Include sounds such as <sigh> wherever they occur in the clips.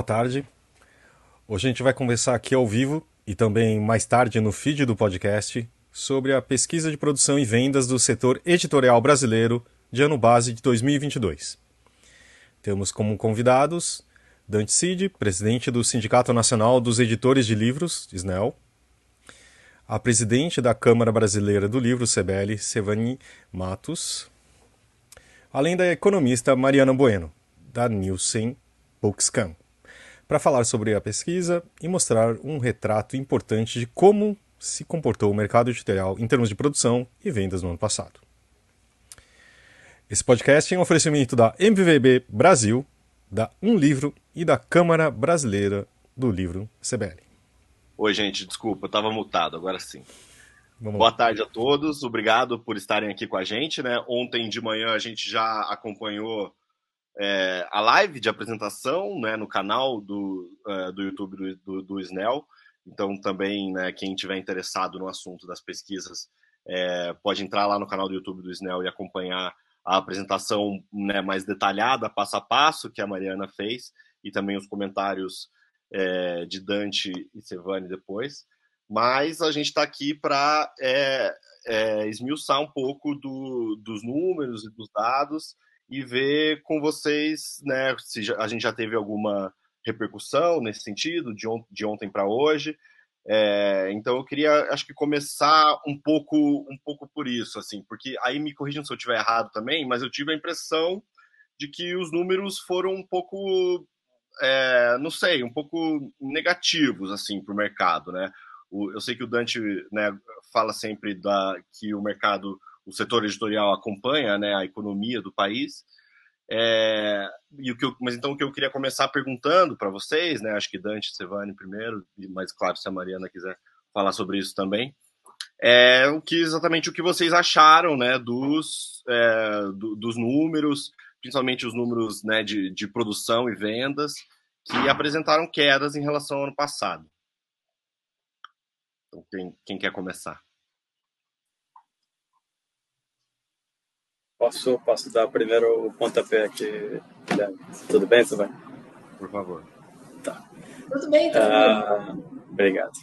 boa tarde. Hoje a gente vai conversar aqui ao vivo e também mais tarde no feed do podcast sobre a pesquisa de produção e vendas do setor editorial brasileiro de ano base de 2022. Temos como convidados Dante Cid, presidente do Sindicato Nacional dos Editores de Livros, SNEL, a presidente da Câmara Brasileira do Livro, CBL, Sevani Matos, além da economista Mariana Bueno, da Nielsen Bookscan, para falar sobre a pesquisa e mostrar um retrato importante de como se comportou o mercado editorial em termos de produção e vendas no ano passado. Esse podcast é um oferecimento da MVB Brasil, da Um Livro e da Câmara Brasileira do Livro CBL. Oi, gente, desculpa, eu estava mutado, agora sim. Vamos Boa lá. tarde a todos, obrigado por estarem aqui com a gente. Né? Ontem de manhã a gente já acompanhou é, a live de apresentação né, no canal do, é, do YouTube do, do, do SNEL. Então, também, né, quem tiver interessado no assunto das pesquisas, é, pode entrar lá no canal do YouTube do SNEL e acompanhar a apresentação né, mais detalhada, passo a passo, que a Mariana fez, e também os comentários é, de Dante e Sevani depois. Mas a gente está aqui para é, é, esmiuçar um pouco do, dos números e dos dados e ver com vocês né, se a gente já teve alguma repercussão nesse sentido, de, on de ontem para hoje. É, então eu queria, acho que começar um pouco, um pouco por isso, assim, porque aí me corrijam se eu estiver errado também, mas eu tive a impressão de que os números foram um pouco é, não sei, um pouco negativos assim para o mercado, né? eu sei que o Dante né, fala sempre da, que o mercado, o setor editorial acompanha né, a economia do país. É, e o que eu, mas então o que eu queria começar perguntando para vocês, né? Acho que Dante, Sevani primeiro, mas claro, se a Mariana quiser falar sobre isso também, é o que exatamente o que vocês acharam, né? Dos, é, do, dos números, principalmente os números né, de, de produção e vendas, que apresentaram quedas em relação ao ano passado. Então, quem, quem quer começar? Posso, posso dar primeiro o pontapé aqui, Tudo bem, Silvio? Por favor. Tá. Tudo bem, tudo ah, Obrigado.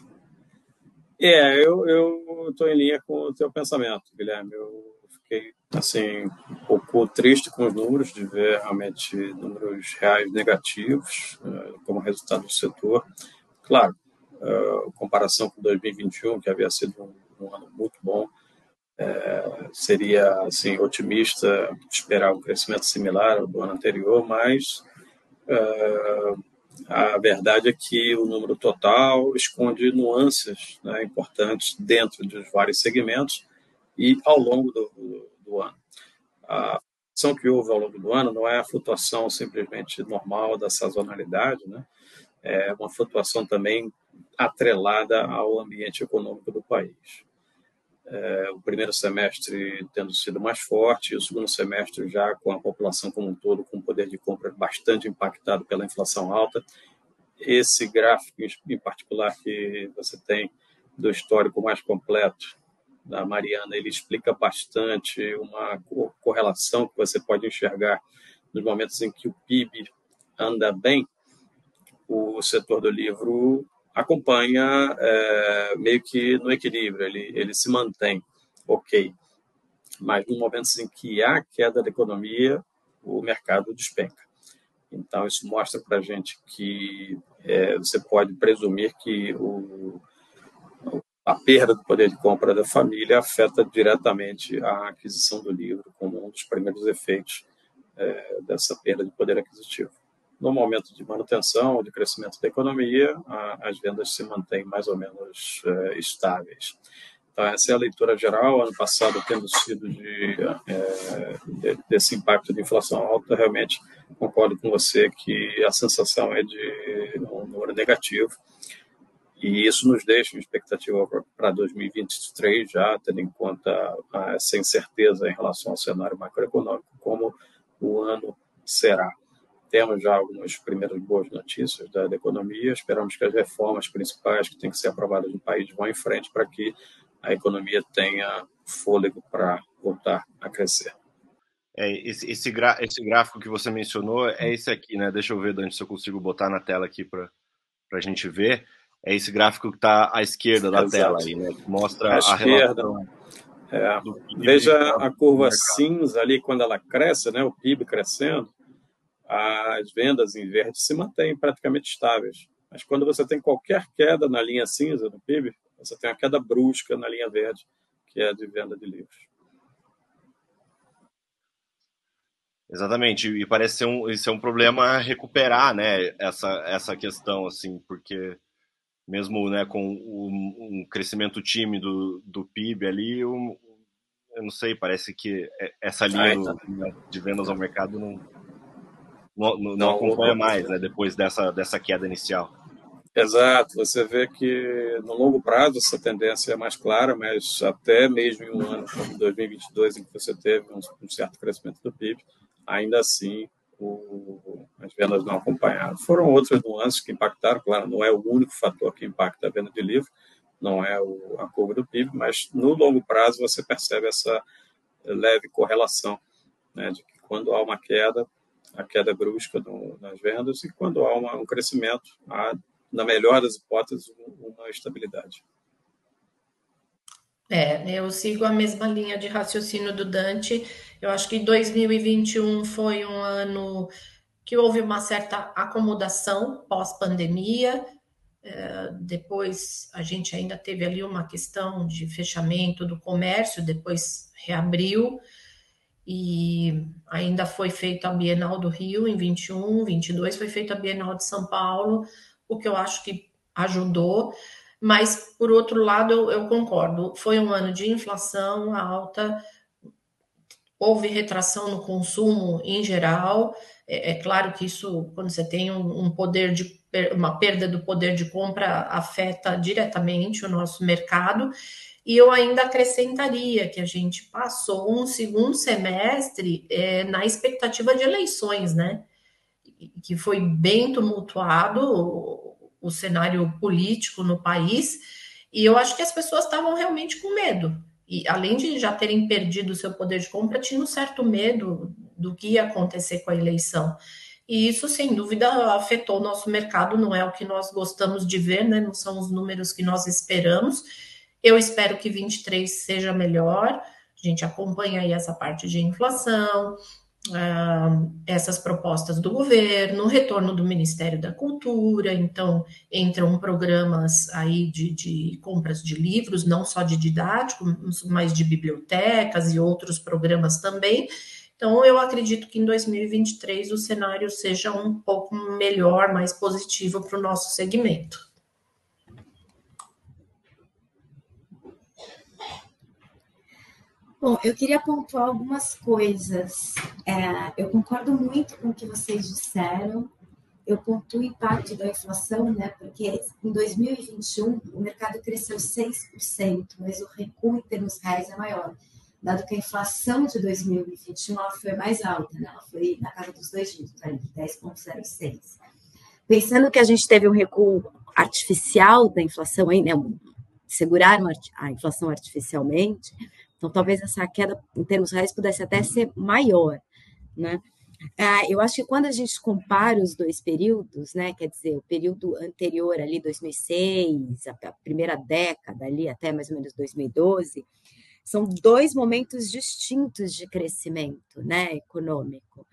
É, eu estou em linha com o teu pensamento, Guilherme. Eu fiquei assim um pouco triste com os números de ver realmente números reais negativos uh, como resultado do setor. Claro, uh, comparação com 2021, que havia sido um, um ano muito bom, uh, seria assim otimista esperar um crescimento similar ao do ano anterior, mas a verdade é que o número total esconde nuances né, importantes dentro dos vários segmentos e ao longo do, do ano. A flutuação que houve ao longo do ano não é a flutuação simplesmente normal da sazonalidade, né? é uma flutuação também atrelada ao ambiente econômico do país. É, o primeiro semestre tendo sido mais forte, e o segundo semestre já com a população como um todo com poder de compra bastante impactado pela inflação alta. Esse gráfico em particular que você tem do histórico mais completo da Mariana, ele explica bastante uma correlação que você pode enxergar nos momentos em que o PIB anda bem, o setor do livro acompanha é, meio que no equilíbrio, ele, ele se mantém ok. Mas no momento em que há queda da economia, o mercado despenca. Então, isso mostra para a gente que é, você pode presumir que o, a perda do poder de compra da família afeta diretamente a aquisição do livro, como um dos primeiros efeitos é, dessa perda de poder aquisitivo. No momento de manutenção, de crescimento da economia, a, as vendas se mantêm mais ou menos é, estáveis. Então, essa é a leitura geral. Ano passado, tendo sido de, é, de, desse impacto de inflação alta, realmente concordo com você que a sensação é de um número negativo e isso nos deixa uma expectativa para 2023, já tendo em conta essa incerteza em relação ao cenário macroeconômico, como o ano será. Temos já algumas primeiras boas notícias da, da economia, esperamos que as reformas principais que têm que ser aprovadas no país vão em frente para que a economia tenha fôlego para voltar a crescer. É, esse, esse, esse, gráfico que você mencionou é esse aqui, né? Deixa eu ver, Dante, se eu consigo botar na tela aqui para a gente ver. É esse gráfico que está à esquerda da Exato. tela aí, né? Que mostra à a esquerda. É. Veja a curva cinza ali quando ela cresce, né? O PIB crescendo, as vendas em verde se mantêm praticamente estáveis. Mas quando você tem qualquer queda na linha cinza do PIB, você tem uma queda brusca na linha verde, que é a de venda de livros. Exatamente, e parece ser um, isso é um problema recuperar, né, essa, essa questão, assim, porque mesmo, né, com um, um crescimento tímido do, PIB ali, eu, eu não sei, parece que essa linha do, né, de vendas ao mercado não, não, não, não acompanha mais, né, depois dessa, dessa queda inicial. Exato, você vê que no longo prazo essa tendência é mais clara, mas até mesmo em um ano como 2022, em que você teve um, certo crescimento do PIB, ainda assim o, as vendas não acompanharam. Foram outras nuances que impactaram, claro, não é o único fator que impacta a venda de livro, não é o, a curva do PIB, mas no longo prazo você percebe essa leve correlação, né, de que quando há uma queda, a queda brusca nas vendas, e quando há uma, um crescimento, há, na melhor das hipóteses, uma estabilidade. É, eu sigo a mesma linha de raciocínio do Dante. Eu acho que 2021 foi um ano que houve uma certa acomodação pós-pandemia. É, depois a gente ainda teve ali uma questão de fechamento do comércio, depois reabriu e ainda foi feita a Bienal do Rio em 21, 22 foi feita a Bienal de São Paulo, o que eu acho que ajudou. Mas, por outro lado, eu, eu concordo, foi um ano de inflação alta, houve retração no consumo em geral. É, é, claro que isso, quando você tem um, um, poder de uma perda do poder de compra, afeta diretamente o nosso mercado. E eu ainda acrescentaria que a gente passou um segundo semestre é, na expectativa de eleições, né? Que foi bem tumultuado o cenário político no país, e eu acho que as pessoas estavam realmente com medo. E além de já terem perdido o seu poder de compra, tinham um certo medo do que ia acontecer com a eleição. E isso, sem dúvida, afetou o nosso mercado, não é o que nós gostamos de ver, né? não são os números que nós esperamos. Eu espero que 23 seja melhor. A gente acompanha aí essa parte de inflação, essas propostas do governo, o retorno do Ministério da Cultura, então entram programas aí de, de compras de livros, não só de didático, mas de bibliotecas e outros programas também. Então, eu acredito que em 2023 o cenário seja um pouco melhor, mais positivo para o nosso segmento. Bom, eu queria pontuar algumas coisas. É, eu concordo muito com o que vocês disseram. Eu pontuo o impacto da inflação, né? Porque em 2021 o mercado cresceu 6%, mas o recuo em termos reais é maior, dado que a inflação de 2021 ela foi mais alta, né? Ela foi na casa dos dois dígitos, 10,06. Pensando que a gente teve um recuo artificial da inflação, aí, né? Seguraram a inflação artificialmente, então, talvez essa queda em termos reais pudesse até ser maior, né? Ah, eu acho que quando a gente compara os dois períodos, né, quer dizer, o período anterior ali, 2006, a primeira década ali até mais ou menos 2012, são dois momentos distintos de crescimento, né, econômico.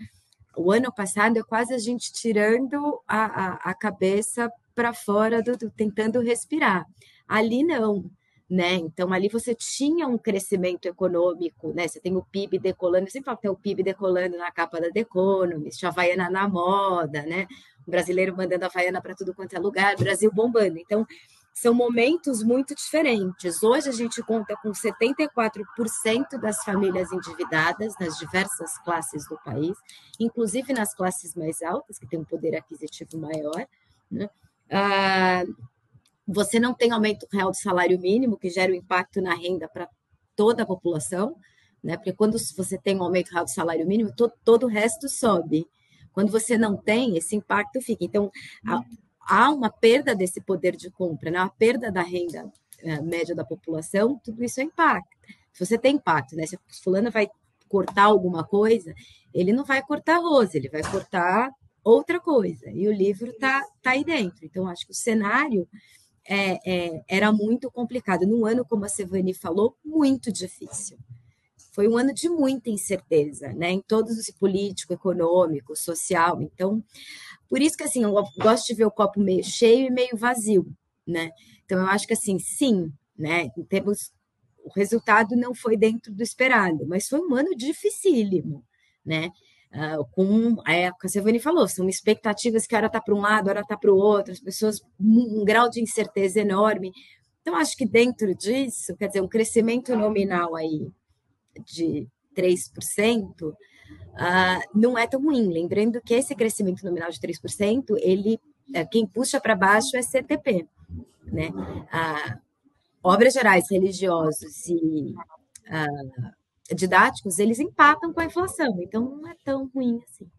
O ano passado é quase a gente tirando a, a, a cabeça para fora, do, do, tentando respirar. Ali não né? Então ali você tinha um crescimento econômico, né? Você tem o PIB decolando, eu sempre que tem o PIB decolando na capa da The Economist, a Havaiana na moda, né? O brasileiro mandando a Havaiana para tudo quanto é lugar, Brasil bombando. Então são momentos muito diferentes. Hoje a gente conta com 74% das famílias endividadas nas diversas classes do país, inclusive nas classes mais altas, que têm um poder aquisitivo maior. Né? Ah, você não tem aumento real do salário mínimo, que gera um impacto na renda para toda a população, né? Porque quando você tem um aumento real do salário mínimo, todo, todo o resto sobe. Quando você não tem, esse impacto fica. Então, há, há uma perda desse poder de compra, né? a perda da renda é, média da população, tudo isso é impacto. Se você tem impacto, né? Se a fulana vai cortar alguma coisa, ele não vai cortar arroz, ele vai cortar outra coisa. E o livro está tá aí dentro. Então, acho que o cenário é, é, era muito complicado. Num ano, como a Sevani falou, muito difícil. Foi um ano de muita incerteza, né? Em todos os político, econômico, social. Então, por isso que assim, eu gosto de ver o copo meio cheio e meio vazio, né? Então, eu acho que assim, sim, né? Temos o resultado não foi dentro do esperado, mas foi um ano dificílimo, né? Uh, com é, a Sevani falou, são expectativas que hora está para um lado, hora está para o outro, as pessoas um, um grau de incerteza enorme. Então, acho que dentro disso, quer dizer, um crescimento nominal aí de 3%, uh, ah, não é tão ruim. Lembrando que esse crescimento nominal de 3%, ele, uh, quem puxa para baixo é CTP. Né? Uh, obras gerais, religiosos e didáticos, eles empatam com a inflação, então não é tão ruim assim.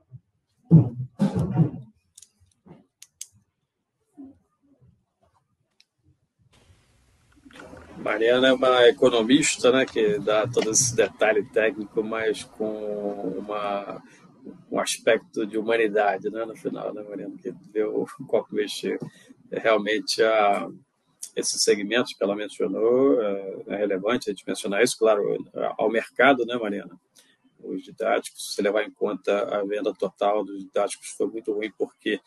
Mariana é uma economista, né, que dá todo esse detalhe técnico, mas com uma, um aspecto de humanidade, né, no final, né, Mariana, que vê o copo mexer. Realmente a, esses segmentos que ela mencionou, é, é relevante a gente mencionar isso, claro, ao mercado, né, Mariana? Os didáticos, se levar em conta a venda total dos didáticos foi muito ruim, porque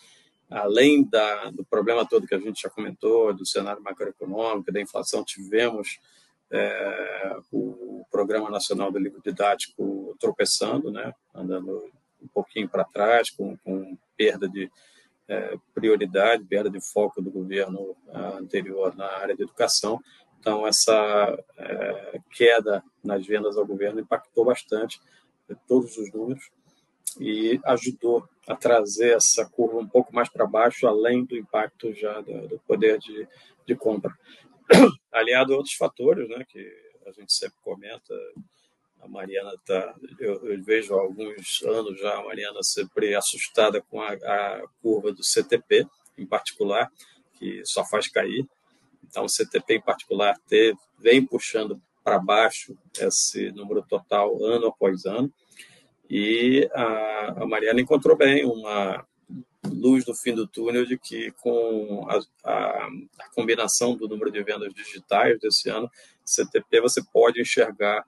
além da, do problema todo que a gente já comentou, do cenário macroeconômico, da inflação, tivemos é, o Programa Nacional do Livro Didático tropeçando, né, andando um pouquinho para trás, com, com perda de prioridade, perda de foco do governo anterior na área de educação. Então, essa é, queda nas vendas ao governo impactou bastante todos os números e ajudou a trazer essa curva um pouco mais para baixo, além do impacto já do poder de, de compra. <clears throat> Aliado a outros fatores, né, que a gente sempre comenta, a Mariana está, eu, eu, vejo há alguns anos já a Mariana sempre assustada com a, a, curva do CTP, em particular, que só faz cair. Então, o CTP em particular teve, vem puxando para baixo esse número total ano após ano. E a, a Mariana encontrou bem uma luz no fim do túnel de que com a, a, a combinação do número de vendas digitais desse ano, CTP, você pode enxergar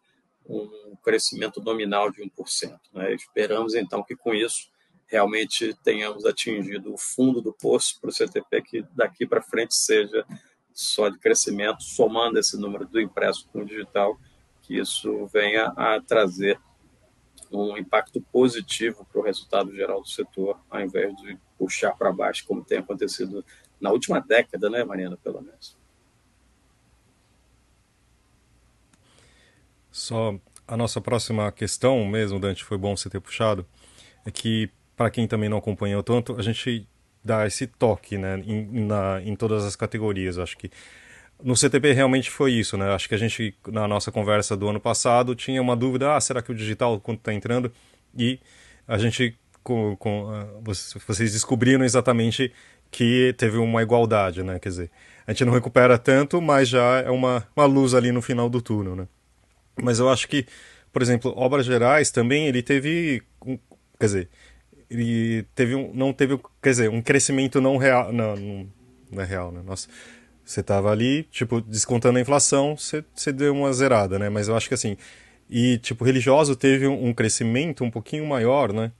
um crescimento nominal de 1%. Né? Esperamos, então, que com isso realmente tenhamos atingido o fundo do poço para o CTP, que daqui para frente seja só de crescimento, somando esse número do impresso com o digital, que isso venha a trazer um impacto positivo para o resultado geral do setor, ao invés de puxar para baixo, como tem acontecido na última década, né, Mariana, pelo menos. Só a nossa próxima questão mesmo, Dante, foi bom você ter puxado, é que para quem também não acompanhou tanto, a gente dá esse toque, né, em, na, em todas as categorias. Acho que no CTP realmente foi isso, né? Acho que a gente, na nossa conversa do ano passado, tinha uma dúvida: ah, será que o digital, quanto está entrando? E a gente, com, com, uh, vocês descobriram exatamente que teve uma igualdade, né? Quer dizer, a gente não recupera tanto, mas já é uma, uma luz ali no final do túnel, né? Mas eu acho que, por exemplo, Obras Gerais também ele teve, quer dizer, ele teve um, não teve, quer dizer, um crescimento não real, não, não é real, né? Nossa, você tava ali, tipo, descontando a inflação, você, você deu uma zerada, né? Mas eu acho que assim, e tipo, religioso teve um, um crescimento um pouquinho maior, né?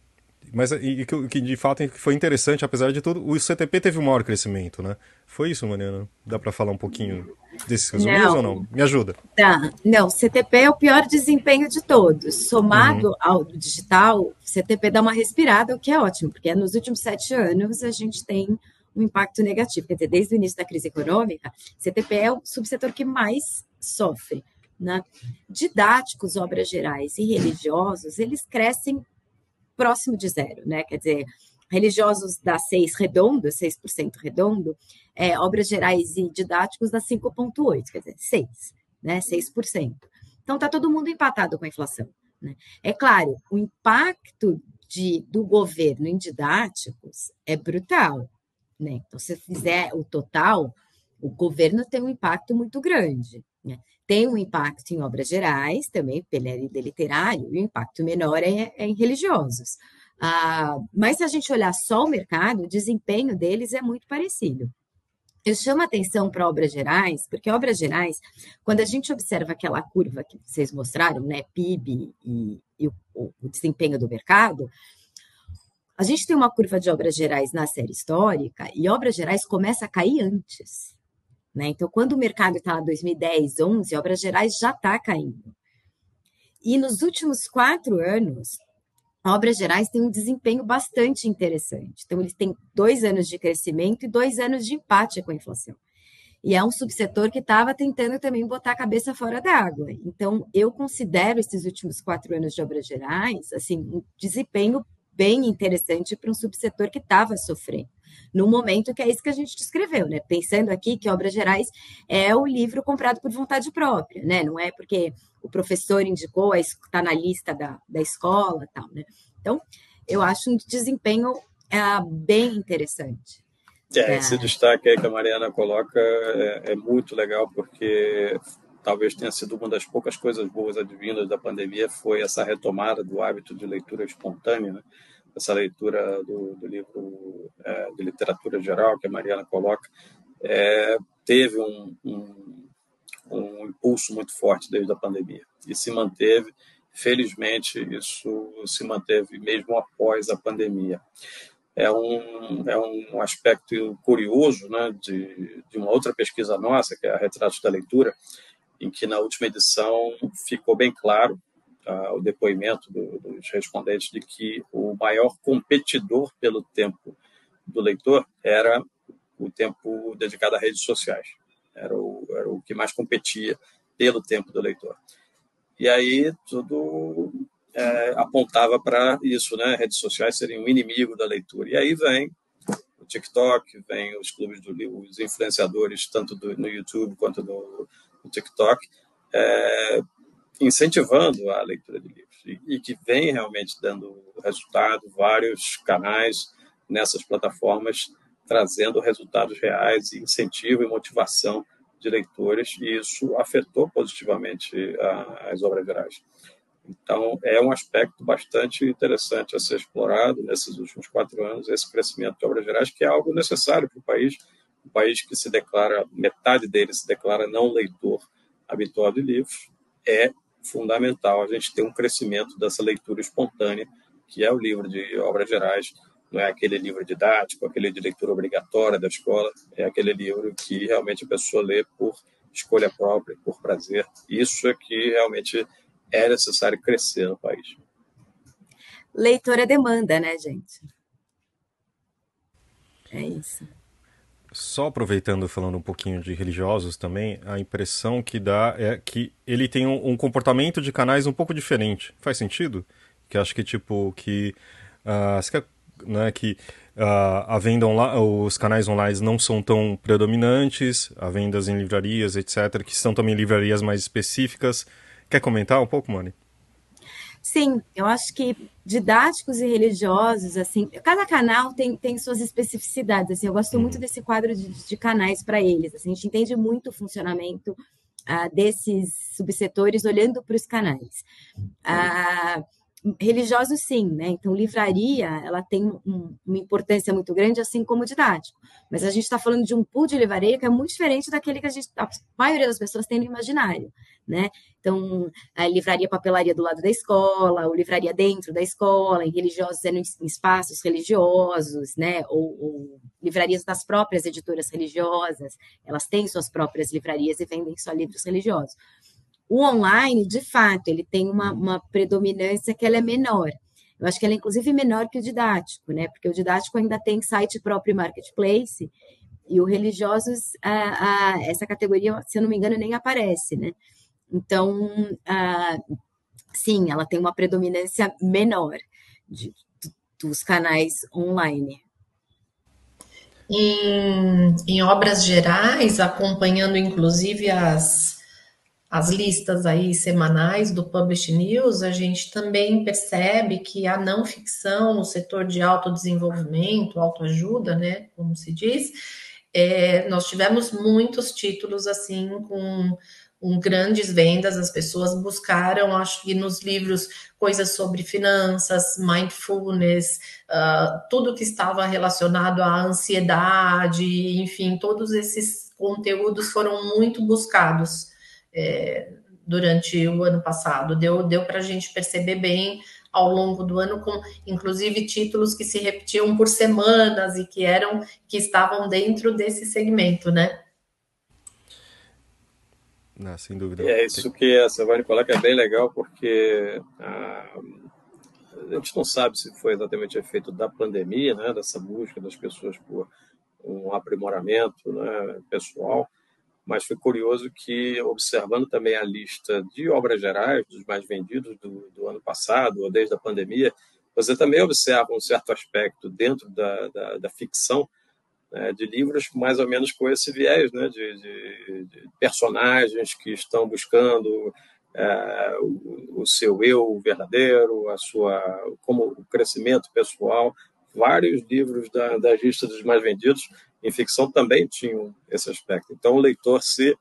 Mas e, que, que de fato foi interessante, apesar de tudo, o CTP teve um maior crescimento, né? Foi isso, Mariana? Dá para falar um pouquinho desses resumidos não. ou não? Me ajuda. Tá. Não, CTP é o pior desempenho de todos. Somado uhum. ao digital, CTP dá uma respirada, o que é ótimo, porque nos últimos sete anos a gente tem um impacto negativo. Quer dizer, desde o início da crise econômica, CTP é o subsetor que mais sofre. Né? Didáticos, obras gerais e religiosos, eles crescem próximo de zero, né? Quer dizer, religiosos dá 6 redondo, 6% redondo, é, obras gerais e didáticos dá 5,8%, quer dizer, 6%, né? 6%. Então está todo mundo empatado com a inflação. Né? É claro, o impacto de, do governo em didáticos é brutal. Né? Então, se fizer o total, o governo tem um impacto muito grande. Né? tem um impacto em obras gerais, também pela literário, e o impacto menor é, é em religiosos. Ah, mas se a gente olhar só o mercado, o desempenho deles é muito parecido. Eu chamo atenção para obras gerais, porque obras gerais, quando a gente observa aquela curva que vocês mostraram, né, PIB e, e o, o, desempenho do mercado, a gente tem uma curva de obras gerais na série histórica e obras gerais começa a cair antes. Né? Então, quando o mercado está lá 2010, 11, obras gerais já está caindo. E nos últimos quatro anos, obras gerais têm um desempenho bastante interessante. Então, eles têm dois anos de crescimento e dois anos de empate com a inflação. E é um subsetor que estava tentando também botar a cabeça fora da água. Então, eu considero esses últimos quatro anos de obras gerais, assim, um desempenho bem interessante para um subsetor que estava sofrendo no momento que é isso que a gente descreveu, né? Pensando aqui que Obras Gerais é o livro comprado por vontade própria, né? Não é porque o professor indicou, está na lista da, da escola tal, né? Então, eu acho um desempenho é, bem interessante. É, esse destaque aí que a Mariana coloca é, é, muito legal, porque talvez tenha sido uma das poucas coisas boas advindas da pandemia, foi essa retomada do hábito de leitura espontânea, né? essa leitura do, do livro é, de literatura geral que a Mariana coloca, é, teve um, um, um, impulso muito forte desde a pandemia e se manteve. Felizmente, isso se manteve mesmo após a pandemia. É um, é um aspecto curioso né, de, de uma outra pesquisa nossa, que é a Retratos da Leitura, em que na última edição ficou bem claro uh, o depoimento do, dos respondentes de que o maior competidor pelo tempo do leitor era o tempo dedicado a redes sociais. Era o, era o que mais competia pelo tempo do leitor. E aí tudo é, apontava para isso, né? Redes sociais seriam um inimigo da leitura. E aí vem o TikTok, vem os clubes do livro, os influenciadores, tanto do, no YouTube quanto no, no TikTok, é, incentivando a leitura de livros e, e que vem realmente dando resultado, vários canais nessas plataformas trazendo resultados reais e incentivo e motivação de leitores e isso afetou positivamente as obras gerais. Então, é um aspecto bastante interessante a ser explorado nesses últimos quatro anos, esse crescimento de obras gerais, que é algo necessário para o país, um país que se declara, metade dele se declara não leitor habitual de livros, é fundamental a gente ter um crescimento dessa leitura espontânea, que é o livro de obras gerais, não é aquele livro didático, aquele de leitura obrigatória da escola, é aquele livro que realmente a pessoa lê por escolha própria, por prazer. Isso é que realmente é necessário crescer no país. Leitora demanda, né, gente? É isso. Só aproveitando, falando um pouquinho de religiosos também, a impressão que dá é que ele tem um, um comportamento de canais um pouco diferente. Faz sentido? Que acho que, tipo, que. Uh, né, que uh, a venda online, os canais online não são tão predominantes, a vendas em livrarias, etc., que são também livrarias mais específicas. Quer comentar um pouco, Mani? Sim, eu acho que didáticos e religiosos, assim, cada canal tem, tem suas especificidades, assim, eu gosto muito uhum. desse quadro de, de canais para eles, assim, a gente entende muito o funcionamento uh, desses subsetores olhando para os canais. Uh, religiosos sim, né? Então livraria ela tem um, uma importância muito grande, assim como didático. Mas a gente está falando de um pool de livraria que é muito diferente daquele que a, gente, a maioria das pessoas tem no imaginário, né? Então a livraria papelaria do lado da escola, ou livraria dentro da escola, em religiosos é em espaços religiosos, né? Ou, ou livrarias das próprias editoras religiosas, elas têm suas próprias livrarias e vendem só livros religiosos. O online, de fato, ele tem uma, uma predominância que ela é menor. Eu acho que ela é inclusive menor que o didático, né? Porque o didático ainda tem site próprio marketplace e o religiosos, a, a, essa categoria, se eu não me engano, nem aparece, né? Então, a, sim, ela tem uma predominância menor de, dos canais online. Em, em obras gerais, acompanhando inclusive as as listas aí semanais do Publish News, a gente também percebe que a não ficção no setor de autodesenvolvimento, autoajuda, né, como se diz, é, nós tivemos muitos títulos assim com um grandes vendas, as pessoas buscaram, acho que nos livros, coisas sobre finanças, mindfulness, uh, tudo que estava relacionado à ansiedade, enfim, todos esses conteúdos foram muito buscados é, durante o ano passado. Deu, deu para a gente perceber bem ao longo do ano, com inclusive títulos que se repetiam por semanas e que eram que estavam dentro desse segmento, né? Não, sem dúvida. E é isso que a Silvane coloca é bem legal, porque a, a gente não sabe se foi exatamente efeito da pandemia, né, dessa busca das pessoas por um aprimoramento né, pessoal, mas foi curioso que, observando também a lista de obras gerais, dos mais vendidos do, do ano passado, ou desde a pandemia, você também observa um certo aspecto dentro da, da, da ficção né, de livros mais ou menos com esse viés, né, de, de, de personagens que estão buscando é, o, o, seu eu verdadeiro, a sua como o crescimento pessoal. Vários livros da, da lista dos mais vendidos em ficção também tinham esse aspecto. Então o leitor se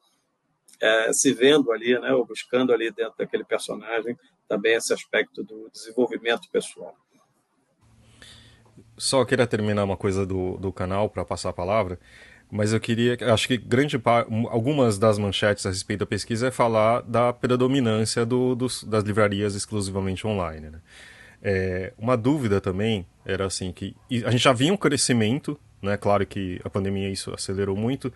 é, se vendo ali, né, ou buscando ali dentro daquele personagem também esse aspecto do desenvolvimento pessoal. Só queria terminar uma coisa do, do canal para passar a palavra, mas eu queria, acho que grande algumas das manchetes a respeito da pesquisa é falar da predominância do, dos, das livrarias exclusivamente online. Né? É, uma dúvida também era assim que a gente já vinha um crescimento, né? Claro que a pandemia isso acelerou muito,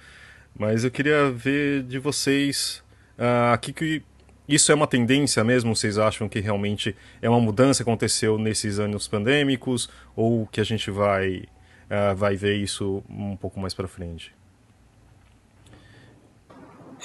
mas eu queria ver de vocês uh, que, que isso é uma tendência mesmo? Vocês acham que realmente é uma mudança que aconteceu nesses anos pandêmicos ou que a gente vai, uh, vai ver isso um pouco mais para frente?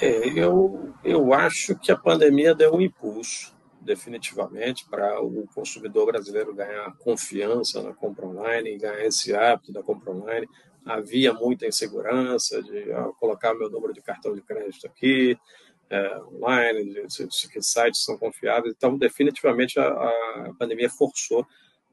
É, eu, eu acho que a pandemia deu um impulso, definitivamente, para o consumidor brasileiro ganhar confiança na compra online, ganhar esse hábito da compra online. Havia muita insegurança de ah, colocar meu número de cartão de crédito aqui, é, online, de, de, de, que sites são confiáveis. Então, definitivamente, a, a, pandemia forçou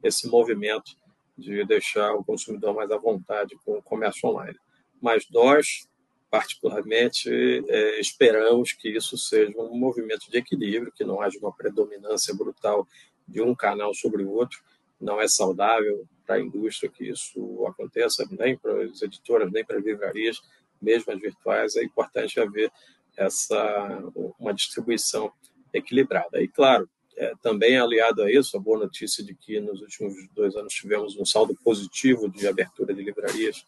esse movimento de deixar o consumidor mais à vontade com o comércio online. Mas nós, particularmente, é, esperamos que isso seja um movimento de equilíbrio, que não haja uma predominância brutal de um canal sobre o outro. Não é saudável para a indústria que isso aconteça, nem para as editoras, nem para as livrarias, mesmo as virtuais. É importante haver essa uma distribuição equilibrada. E claro, é, também aliado a isso, a boa notícia de que nos últimos dois anos tivemos um saldo positivo de abertura de livrarias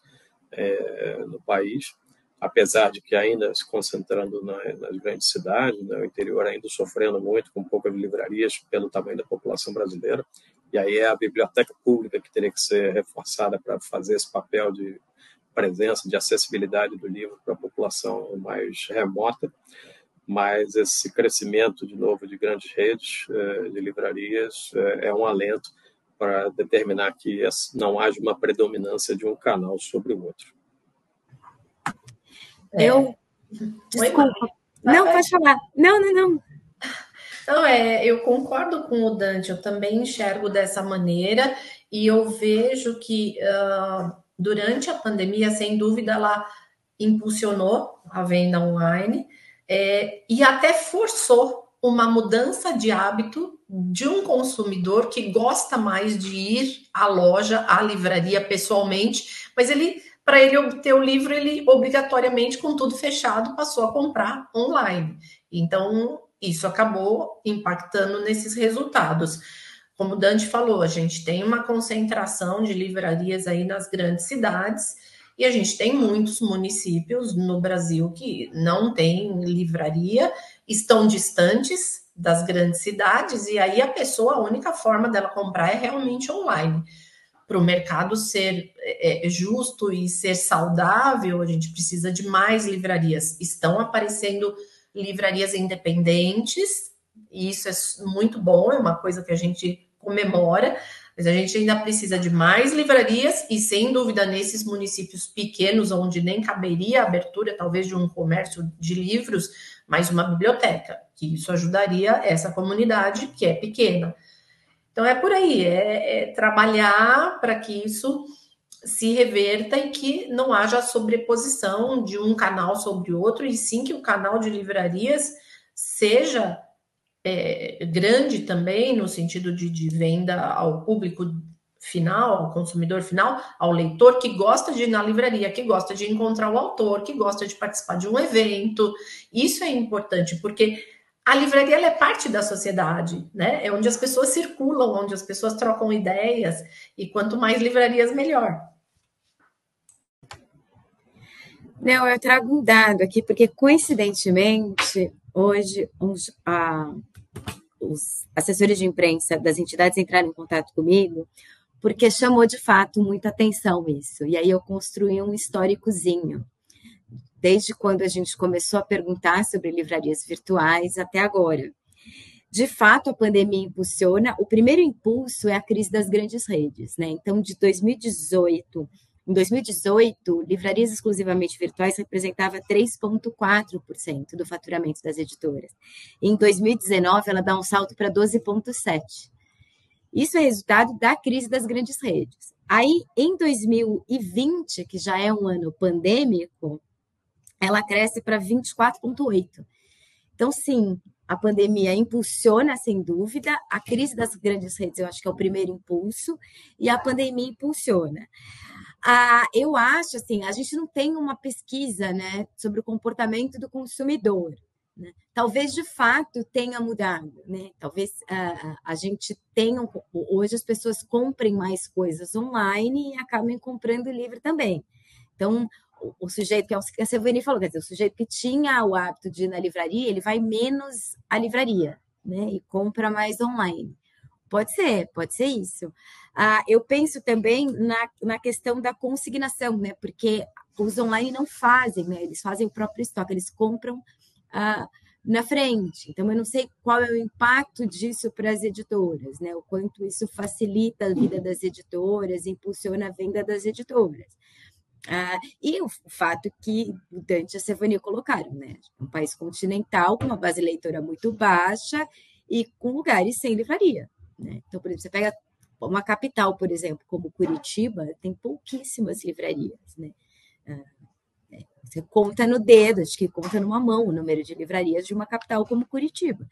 é, no país, apesar de que ainda se concentrando na, nas grandes cidades, né, o interior ainda sofrendo muito com poucas livrarias pelo tamanho da população brasileira. E aí é a biblioteca pública que teria que ser reforçada para fazer esse papel de presença, de acessibilidade do livro para a população mais remota, mas esse crescimento, de novo, de grandes redes eh, de livrarias é, é um alento para determinar que não haja uma predominância de um canal sobre o outro. É. Eu. Desculpa. Não, pode falar. Não, não, não. Não, é, eu concordo com o Dante, eu também enxergo dessa maneira e eu vejo que uh, durante a pandemia, sem dúvida, ela impulsionou a venda online é, e até forçou uma mudança de hábito de um consumidor que gosta mais de ir à loja, à livraria pessoalmente, mas ele, para ele obter o livro, ele obrigatoriamente, com tudo fechado, passou a comprar online. Então, isso acabou impactando nesses resultados como o Dante falou, a gente tem uma concentração de livrarias aí nas grandes cidades e a gente tem muitos municípios no Brasil que não têm livraria, estão distantes das grandes cidades e aí a pessoa, a única forma dela comprar é realmente online. Para o mercado ser é, é, justo e ser saudável, a gente precisa de mais livrarias. Estão aparecendo livrarias independentes, e isso é muito bom, é uma coisa que a gente comemora, mas a gente ainda precisa de mais livrarias e, sem dúvida, nesses municípios pequenos, onde nem caberia a abertura, talvez, de um comércio de livros, mais uma biblioteca, que isso ajudaria essa comunidade que é pequena. Então, é por aí, é, é trabalhar para que isso se reverta e que não haja sobreposição de um canal sobre outro, e sim que o canal de livrarias seja é, grande também no sentido de, de venda ao público final, ao consumidor final, ao leitor que gosta de ir na livraria, que gosta de encontrar o autor, que gosta de participar de um evento. Isso é importante, porque a livraria é parte da sociedade, né? É onde as pessoas circulam, onde as pessoas trocam ideias, e quanto mais livrarias, melhor. Não, eu trago um dado aqui, porque coincidentemente, hoje, os, a, os assessores de imprensa das entidades entraram em contato comigo porque chamou de fato muita atenção isso. E aí eu construí um históricozinho, desde quando a gente começou a perguntar sobre livrarias virtuais até agora. De fato, a pandemia impulsiona. O primeiro impulso é a crise das grandes redes, né? Então, de 2018, em 2018, livrarias exclusivamente virtuais representava 3,4% do faturamento das editoras. Em 2019, ela dá um salto para 12,7%. Isso é resultado da crise das grandes redes. Aí, em 2020, que já é um ano pandêmico, ela cresce para 24,8%. Então, sim, a pandemia impulsiona, sem dúvida, a crise das grandes redes, eu acho que é o primeiro impulso, e a pandemia impulsiona. Ah, eu acho, assim, a gente não tem uma pesquisa né, sobre o comportamento do consumidor. Né? Talvez de fato tenha mudado, né? Talvez uh, a gente tenha hoje as pessoas comprem mais coisas online e acabem comprando livro também. Então, o, sujeito que é o que a Silvani falou, quer dizer, o sujeito que tinha o hábito de ir na livraria, ele vai menos à livraria, né? E compra mais online. Pode ser, pode ser isso. Ah, eu penso também na, na questão da consignação, né? Porque os online não fazem, né? Eles fazem o próprio estoque, eles compram uh, na frente. Então, eu não sei qual é o impacto disso para as editoras, né? O quanto isso facilita a vida das editoras, impulsiona a venda das editoras. Ah, e o, fato que o Dante e a Stefania colocaram, né? Um país continental com uma base leitora muito baixa e com lugares sem livraria. Né? Então, por exemplo, você pega uma capital, por exemplo, como Curitiba, tem pouquíssimas livrarias, né? Ah, você conta no dedo, acho que conta numa mão o número de livrarias de uma capital como Curitiba.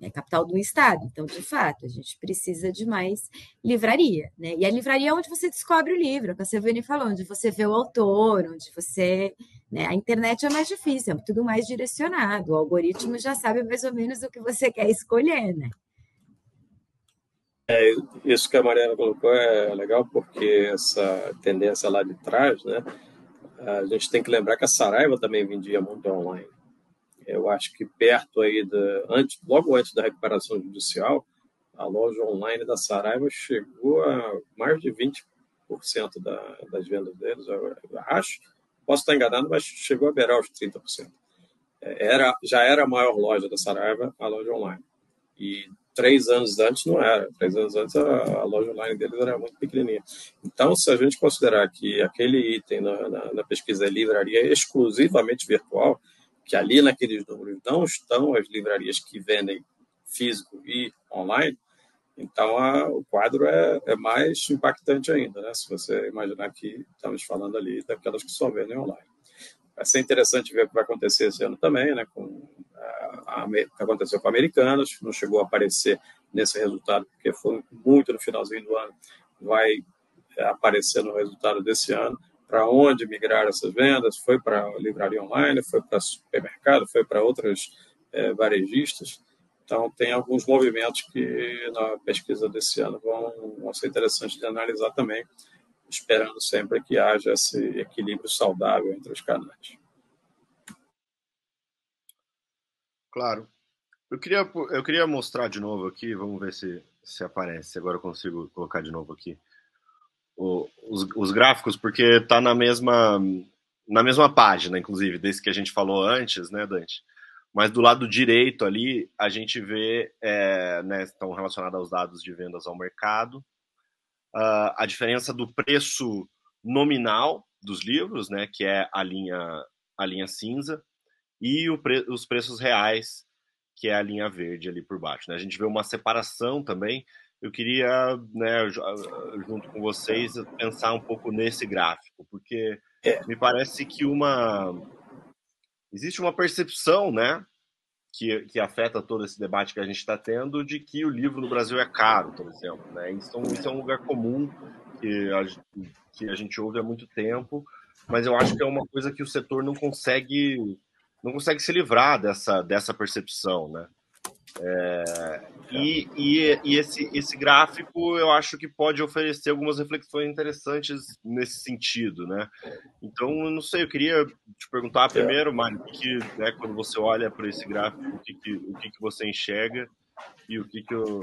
É capital do estado. Então, de fato, a gente precisa de mais livraria. Né? E a livraria é onde você descobre o livro, que a Silvane falou, onde você vê o autor, onde você. Né? A internet é mais difícil, é tudo mais direcionado. O algoritmo já sabe mais ou menos o que você <laughs> quer escolher. Né? É, isso que a Mariana colocou é legal, porque essa tendência lá de trás, né? a gente tem que lembrar que a Saraiva também vendia muito online. Eu acho que perto aí, da, antes, logo antes da recuperação judicial, a loja online da Saraiva chegou a mais de 20% da, das vendas deles. Eu, acho, posso estar enganado, mas chegou a beirar os 30%. É, era, já era a maior loja da Saraiva, a loja online. E três anos antes não era. Três anos antes a, a, loja online deles era muito pequenininha. Então, se a gente considerar que aquele item na, na, na pesquisa é livraria exclusivamente virtual, que ali naqueles números não estão as livrarias que vendem físico e online, então a, o quadro é, é, mais impactante ainda, né? Se você imaginar que estamos falando ali daquelas que só vendem online. Vai ser interessante ver o que vai acontecer esse ano também, né? Com a, a, o que aconteceu com americanos, não chegou a aparecer nesse resultado, porque foi muito no finalzinho do ano, vai é, aparecer no resultado desse ano. Para onde migraram essas vendas? Foi para livraria online, foi para supermercado, foi para outras é, varejistas. Então, tem alguns movimentos que na pesquisa desse ano vão, vão ser interessantes de analisar também esperando sempre que haja esse equilíbrio saudável entre os canais. Claro. Eu queria, eu queria mostrar de novo aqui, vamos ver se, se aparece. Agora eu consigo colocar de novo aqui os, os gráficos, porque está na mesma, na mesma página, inclusive, desse que a gente falou antes, né, Dante? Mas do lado direito ali, a gente vê, é, né, estão relacionados aos dados de vendas ao mercado, uh, a diferença do preço nominal dos livros, né, que é a linha, a linha cinza, e pre os preços reais, que é a linha verde ali por baixo. Né? A gente vê uma separação também. Eu queria, né, junto com vocês, pensar um pouco nesse gráfico, porque é. me parece que uma existe uma percepção, né, que, que afeta todo esse debate que a gente está tendo de que o livro no Brasil é caro, por exemplo. Né? Então, isso é um lugar comum que a, que a gente ouve há muito tempo, mas eu acho que é uma coisa que o setor não consegue não consegue se livrar dessa, dessa percepção, né? É, e, e, e esse, esse gráfico eu acho que pode oferecer algumas reflexões interessantes nesse sentido, né? Então, não sei, eu queria te perguntar primeiro, Mário, que, né, quando você olha para esse gráfico, o que, que, o que, que você enxerga e o que, que, eu,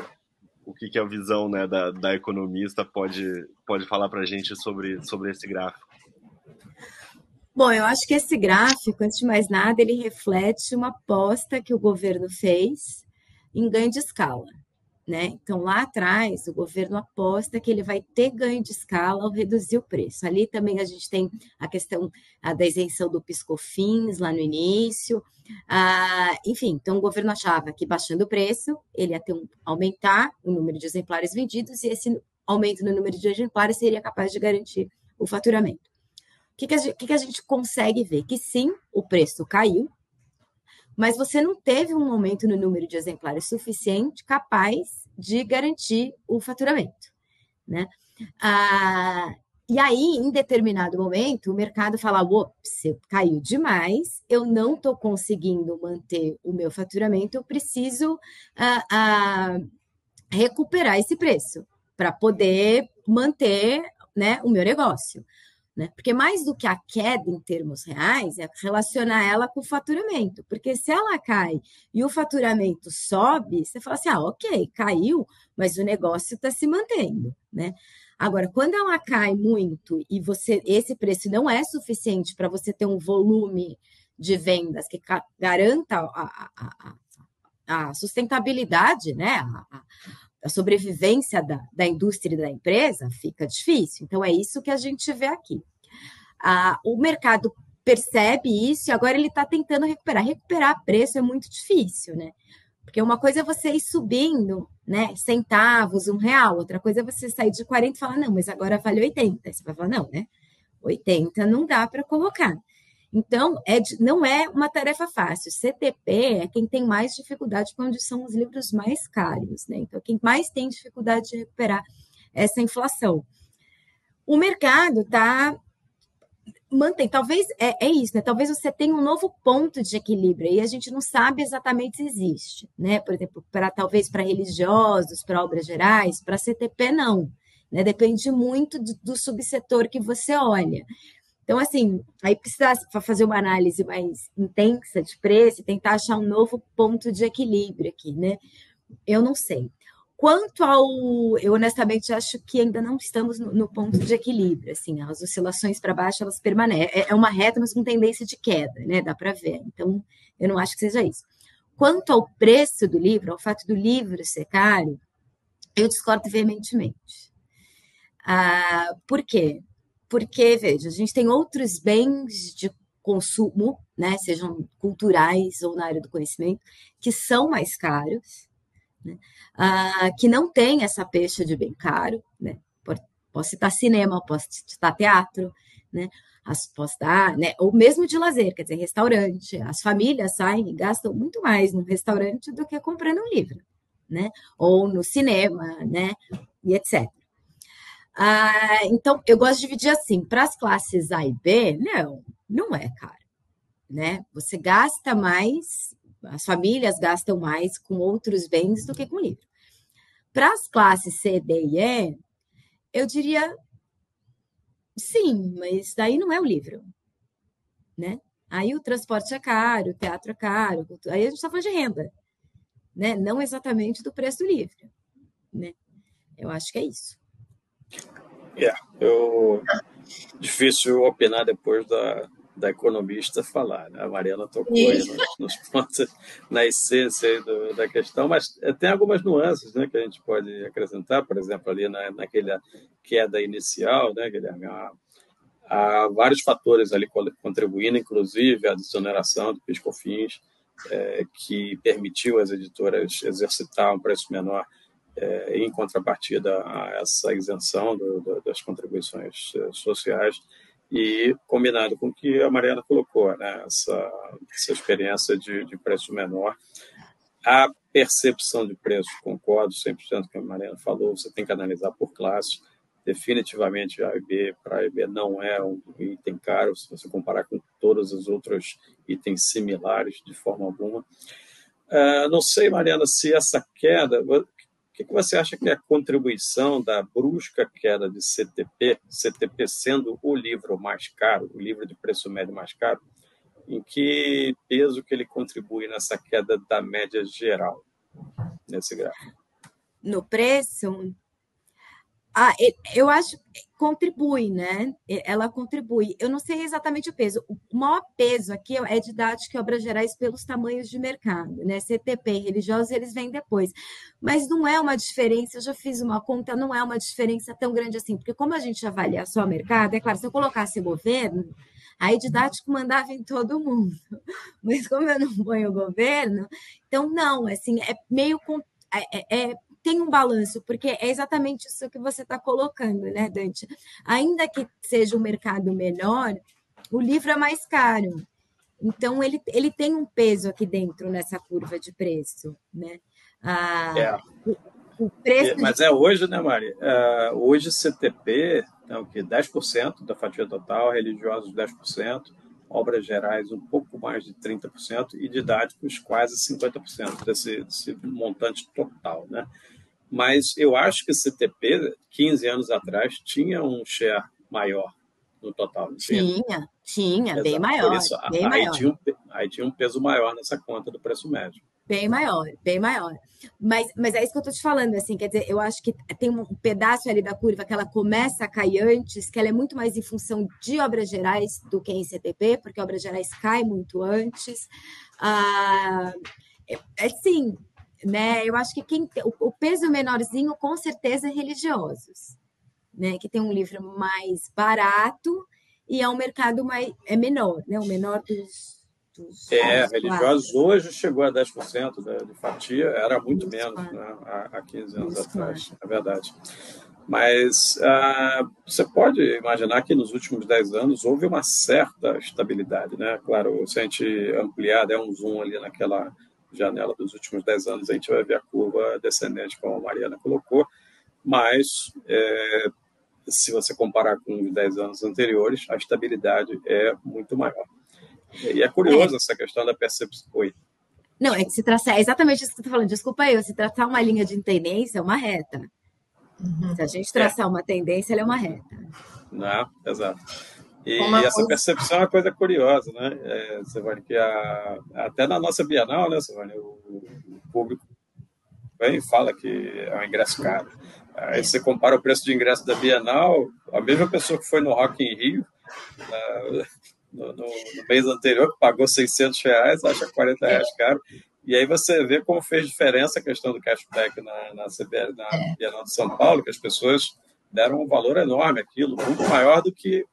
o que, que a visão né, da, da economista pode, pode falar para a gente sobre, sobre esse gráfico? Bom, eu acho que esse gráfico, antes de mais nada, ele reflete uma aposta que o governo fez em ganho de escala. Né? Então, lá atrás, o governo aposta que ele vai ter ganho de escala ao reduzir o preço. Ali também a gente tem a questão da isenção do piscofins lá no início. Ah, enfim, então o governo achava que baixando o preço, ele ia ter um, aumentar o número de exemplares vendidos e esse aumento no número de exemplares seria capaz de garantir o faturamento. O que, que, a, gente, que, que a gente consegue ver? Que sim, o preço caiu, mas você não teve um aumento no número de exemplares suficiente capaz de garantir o faturamento, né? Ah, e aí, em determinado momento, o mercado fala: ops, caiu demais, eu não estou conseguindo manter o meu faturamento, eu preciso ah, ah, recuperar esse preço para poder manter né, o meu negócio. Né? Porque mais do que a queda em termos reais, é relacionar ela com o faturamento. Porque se ela cai e o faturamento sobe, você fala assim: ah, ok, caiu, mas o negócio está se mantendo. Né? Agora, quando ela cai muito e você esse preço não é suficiente para você ter um volume de vendas que garanta a, a, a, a sustentabilidade, né? A, sobrevivência da, da indústria e da empresa, fica difícil. Então, é isso que a gente vê aqui. Ah, o mercado percebe isso e agora ele está tentando recuperar. Recuperar preço é muito difícil, né? Porque uma coisa é você ir subindo, né? Centavos, um real. Outra coisa é você sair de 40 e falar, não, mas agora vale 80. Você vai falar, não, né? 80 não dá para colocar. Então, é, não é uma tarefa fácil. CTP é quem tem mais dificuldade quando são os livros mais caros, né? Então, quem mais tem dificuldade de recuperar essa inflação. O mercado está mantém, talvez é, é, isso, né? Talvez você tenha um novo ponto de equilíbrio e a gente não sabe exatamente se existe, né? Por exemplo, para talvez para religiosos, para obras gerais, para CTP não, né? Depende muito do, do subsetor que você olha. Então, assim, aí precisa fazer uma análise mais intensa de preço e tentar achar um novo ponto de equilíbrio aqui, né? Eu não sei. Quanto ao, eu honestamente acho que ainda não estamos no, no ponto de equilíbrio, assim, as oscilações para baixo elas permanecem, é, é uma reta, mas com tendência de queda, né? Dá para ver. Então, eu não acho que seja isso. Quanto ao preço do livro, ao fato do livro ser caro, eu discordo veementemente. Ah, por quê? Porque, veja, a gente tem outros bens de consumo, né, sejam culturais ou na área do conhecimento, que são mais caros, né, ah, que não tem essa pecha de bem caro, né, posso citar cinema, posso citar teatro, né, as, posso né, ou mesmo de lazer, quer dizer, restaurante, as famílias saem e gastam muito mais no restaurante do que comprando um livro, né, ou no cinema, né, e etc. Ah, então, eu gosto de dividir assim: para as classes A e B, não, não é caro. Né? Você gasta mais, as famílias gastam mais com outros bens do que com livro. Para as classes C, D e E, eu diria sim, mas daí não é o livro. Né? Aí o transporte é caro, o teatro é caro, aí a gente está falando de renda, né? não exatamente do preço do livro. Né? Eu acho que é isso. É, eu difícil opinar depois da, da economista falar. Né? A Mariana tocou aí nos, nos, pontos, na essência do, da questão, mas eh, tem algumas nuances né, que a gente pode acrescentar, por exemplo, ali na, naquela queda inicial, né, Guilherme? Há, há vários fatores ali contribuindo, inclusive a desoneração do PIS-COFINS, é, que permitiu às editoras exercitar um preço menor é, em contrapartida a essa isenção do, do, das contribuições é, sociais. e combinado com o que a Mariana colocou, né? essa, essa experiência de, de preço menor. A percepção de preço, concordo 100% com o que a Mariana falou, você tem que analisar por classe. Definitivamente, A e B para A e B não é um item caro, se você comparar com todos os outros itens similares, de forma alguma. Uh, não sei, Mariana, se essa queda, que, que você acha que é a contribuição da brusca queda de CTP, CTP sendo o livro mais caro, o livro de preço médio mais caro, em que peso que ele contribui nessa queda da média geral, nesse gráfico? No preço, ah, eu acho contribui, né? Ela contribui. Eu não sei exatamente o peso. O maior peso aqui é didática e obras gerais pelos tamanhos de mercado, né? CTP e religiosos, eles vêm depois. Mas não é uma diferença, eu já fiz uma conta, não é uma diferença tão grande assim, porque como a gente avalia só o mercado, é claro, se eu colocasse governo, aí didático mandava em todo mundo. <laughs> Mas como eu não ponho o governo, então não, assim, é meio é, é, tem um balanço, porque é exatamente isso que você está colocando, né, Dante? Ainda que seja um mercado menor, o livro é mais caro. Então, ele, ele tem um peso aqui dentro nessa curva de preço, né? Ah, é. o, o, preço Mas de... é hoje, né, Mari? Uh, hoje, CTP é o quê? 10% da fatia total, religiosos 10%, obras gerais um pouco mais de 30% e didáticos quase 50% desse, desse montante total, né? Mas eu acho que o CTP, 15 anos atrás, tinha um share maior no total. Tinha, tinha, Exato. bem maior. Isso, bem aí, maior. Tinha um, aí tinha um peso maior nessa conta do preço médio. Bem maior, bem maior. Mas, mas é isso que eu estou te falando, assim, quer dizer, eu acho que tem um pedaço ali da curva que ela começa a cair antes, que ela é muito mais em função de obras gerais do que em CTP, porque obras gerais cai muito antes. Ah, é, é, sim, né? Eu acho que quem o, o peso menorzinho com certeza é religiosos, né? Que tem um livro mais barato e é um mercado mais é menor, né? O menor dos, dos é, religiosos hoje chegou a 10% de, de fatia, era muito dos menos né? há, há 15 anos dos atrás, é verdade. Mas uh, você pode imaginar que nos últimos 10 anos houve uma certa estabilidade, né? Claro, se a gente ampliar, der um zoom ali naquela janela dos últimos 10 anos, a gente vai ver a curva descendente, como a Mariana colocou, mas é, se você comparar com os 10 anos anteriores, a estabilidade é muito maior. E é curioso é. essa questão da percepção. Oi. Não, é que se traçar, é exatamente isso que você está falando, desculpa eu, se traçar uma linha de tendência, é uma reta. Uhum. Se a gente traçar é. uma tendência, ela é uma reta. Não, exato. E, e essa percepção é uma coisa curiosa, né, é, Silvane, que a, até na nossa Bienal, né, Silvane, o, o público vem e fala que é um ingresso caro. Aí você compara o preço de ingresso da Bienal, a mesma pessoa que foi no Rock in Rio, na, no, no, no, mês anterior, que pagou 600 reais, acha 40 reais caro. E aí você vê como fez diferença a questão do cashback na, na, CBL, na Bienal de São Paulo, que as pessoas deram um valor enorme aquilo, muito maior do que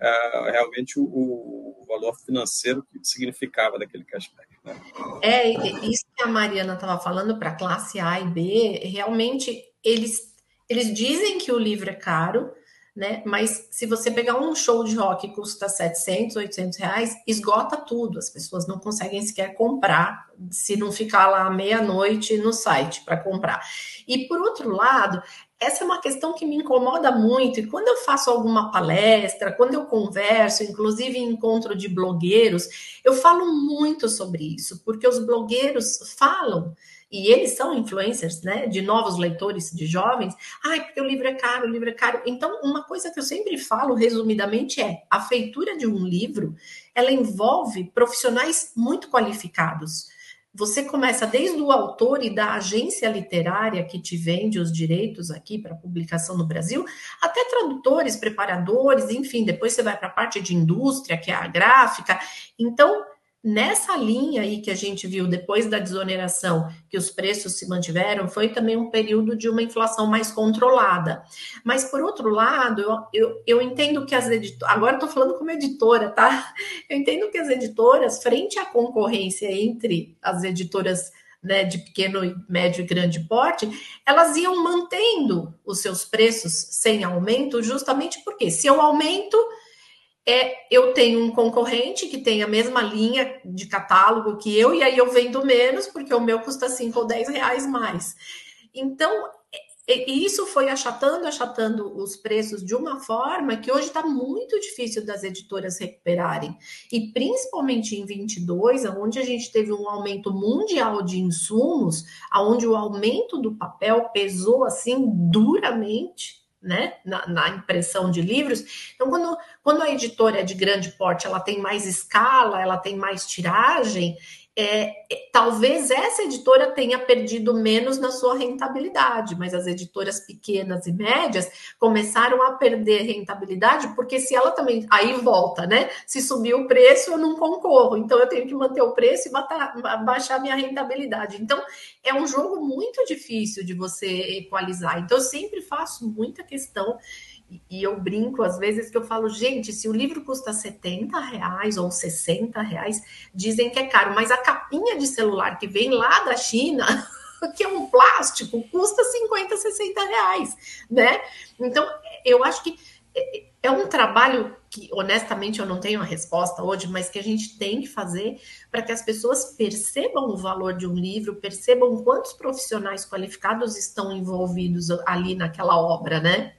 é, realmente o, o, valor financeiro que significava daquele cashback. Né? É, isso que a Mariana estava falando para classe A e B, realmente eles, eles dizem que o livro é caro, né? Mas se você pegar um show de rock que custa 700, 800 reais, esgota tudo. As pessoas não conseguem sequer comprar se não ficar lá meia-noite no site para comprar. E por outro lado, essa é uma questão que me incomoda muito. E quando eu faço alguma palestra, quando eu converso, inclusive em encontro de blogueiros, eu falo muito sobre isso, porque os blogueiros falam, e eles são influencers, né, de novos leitores, de jovens. Ai, porque o livro é caro, o livro é caro. Então, uma coisa que eu sempre falo, resumidamente, é a feitura de um livro, ela envolve profissionais muito qualificados você começa desde o autor e da agência literária que te vende os direitos aqui para publicação no Brasil, até tradutores, preparadores, enfim, depois você vai para a parte de indústria, que é a gráfica. Então, Nessa linha aí que a gente viu depois da desoneração, que os preços se mantiveram, foi também um período de uma inflação mais controlada. Mas, por outro lado, eu, eu, eu entendo que as editoras. Agora estou falando como editora, tá? Eu entendo que as editoras, frente à concorrência entre as editoras né, de pequeno, médio e grande porte, elas iam mantendo os seus preços sem aumento, justamente porque se eu aumento é eu tenho um concorrente que tem a mesma linha de catálogo que eu, e aí eu vendo menos, porque o meu custa 5 ou 10 reais mais. Então, e isso foi achatando, achatando os preços de uma forma que hoje está muito difícil das editoras recuperarem. E principalmente em 22, onde a gente teve um aumento mundial de insumos, onde o aumento do papel pesou assim duramente. Né, na, na, impressão de livros. Então, quando, quando a editora é de grande porte, ela tem mais escala, ela tem mais tiragem, é, é, talvez essa editora tenha perdido menos na sua rentabilidade, mas as editoras pequenas e médias começaram a perder rentabilidade, porque se ela também. Aí volta, né? Se subir o preço, eu não concorro, então eu tenho que manter o preço e batar, baixar minha rentabilidade. Então, é um jogo muito difícil de você equalizar. Então, eu sempre faço muita questão e eu brinco às vezes que eu falo, gente, se o livro custa 70 reais ou 60 reais, dizem que é caro, mas a capinha de celular que vem lá da China, <laughs> que é um plástico, custa 50, 60 reais, né? Então, eu acho que é um trabalho que, honestamente, eu não tenho a resposta hoje, mas que a gente tem que fazer para que as pessoas percebam o valor de um livro, percebam quantos profissionais qualificados estão envolvidos ali naquela obra, né?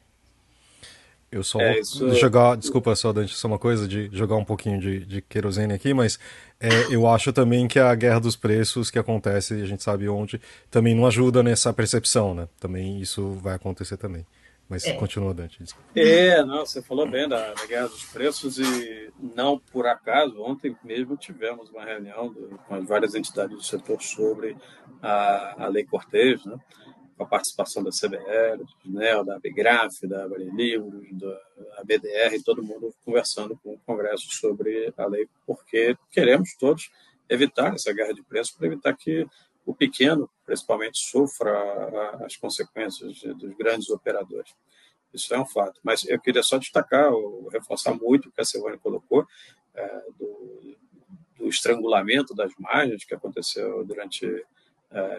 Eu só é, isso... jogar, desculpa só, Dante, só uma coisa de jogar um pouquinho de, de querosene aqui, mas é, eu acho também que a guerra dos preços que acontece, a gente sabe onde, também não ajuda nessa percepção, né? Também isso vai acontecer também. Mas é. continua, Dante. Desculpa. É, não, você falou bem da, da, guerra dos preços e não por acaso, ontem mesmo tivemos uma reunião do, com as várias entidades do setor sobre a, a Lei Cortez, né? Com a participação da CBR, SNEL, da Abigraf, da Abre Livros, da BDR, todo mundo conversando com o Congresso sobre a lei, porque queremos todos evitar essa guerra de preços para evitar que o pequeno, principalmente, sofra as consequências dos grandes operadores. Isso é um fato. Mas eu queria só destacar, reforçar muito o que a Silvana colocou, é, do, do estrangulamento das margens que aconteceu durante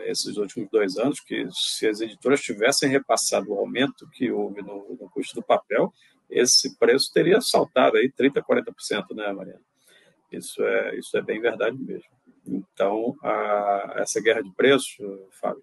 esses últimos dois anos, que se as editoras tivessem repassado o aumento que houve no, no custo do papel, esse preço teria saltado aí 30%, 40%, né, Mariana? Isso é, isso é bem verdade mesmo. Então, a, essa guerra de preços, Fábio,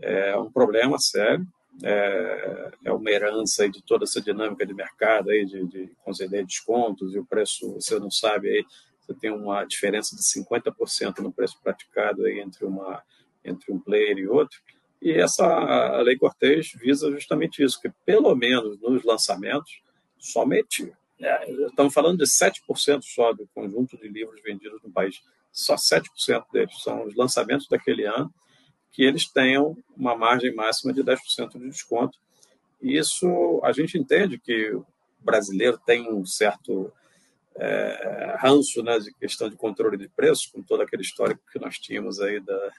é um problema sério, é, é uma herança de toda essa dinâmica de mercado aí, de, de conceder descontos e o preço, você não sabe aí, você tem uma diferença de 50% no preço praticado aí entre uma entre um player e outro. E essa lei Cortez visa justamente isso, que pelo menos nos lançamentos, somente, é, estamos falando de 7% só do conjunto de livros vendidos no país, só 7% deles são os lançamentos daquele ano, que eles tenham uma margem máxima de 10% de desconto. E isso a gente entende que o brasileiro tem um certo é, ranço né, de questão de controle de preços, com todo aquele histórico que nós tínhamos aí da,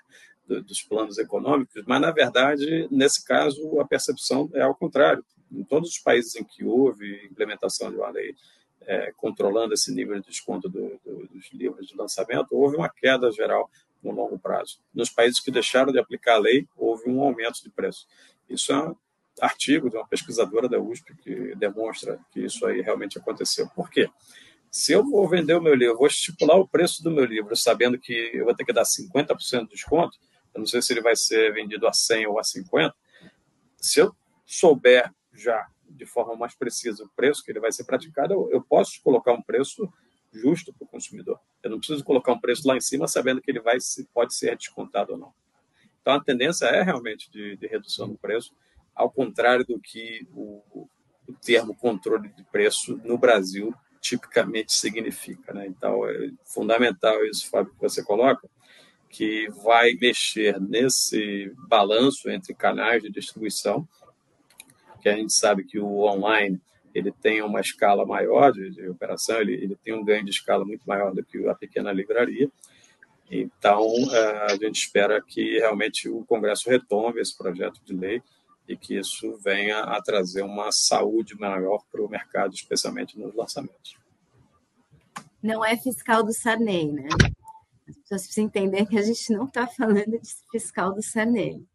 dos planos econômicos, mas, na verdade, nesse caso, a percepção é ao contrário. Em todos os países em que houve implementação de uma lei é, controlando esse nível de desconto do, do, dos livros de lançamento, houve uma queda geral no longo prazo. Nos países que deixaram de aplicar a lei, houve um aumento de preço. Isso é um artigo de uma pesquisadora da USP que demonstra que isso aí realmente aconteceu. Por quê? Se eu vou vender o meu livro, vou estipular o preço do meu livro, sabendo que eu vou ter que dar 50% de desconto, eu não sei se ele vai ser vendido a 100 ou a 50. Se eu souber já de forma mais precisa o preço que ele vai ser praticado, eu, posso colocar um preço justo para o consumidor. Eu não preciso colocar um preço lá em cima sabendo que ele vai pode ser descontado ou não. Então a tendência é realmente de, de redução do preço, ao contrário do que o, o, termo controle de preço no Brasil tipicamente significa. Né? Então é fundamental isso, Fábio, que você coloca, que vai mexer nesse balanço entre canais de distribuição, que a gente sabe que o online ele tem uma escala maior de, de operação, ele, ele, tem um ganho de escala muito maior do que a pequena livraria. Então, é, a gente espera que realmente o Congresso retome esse projeto de lei e que isso venha a trazer uma saúde maior para o mercado, especialmente nos lançamentos. Não é fiscal do Sarney, né? As pessoas precisam entender que a gente não está falando de fiscal do Sarney.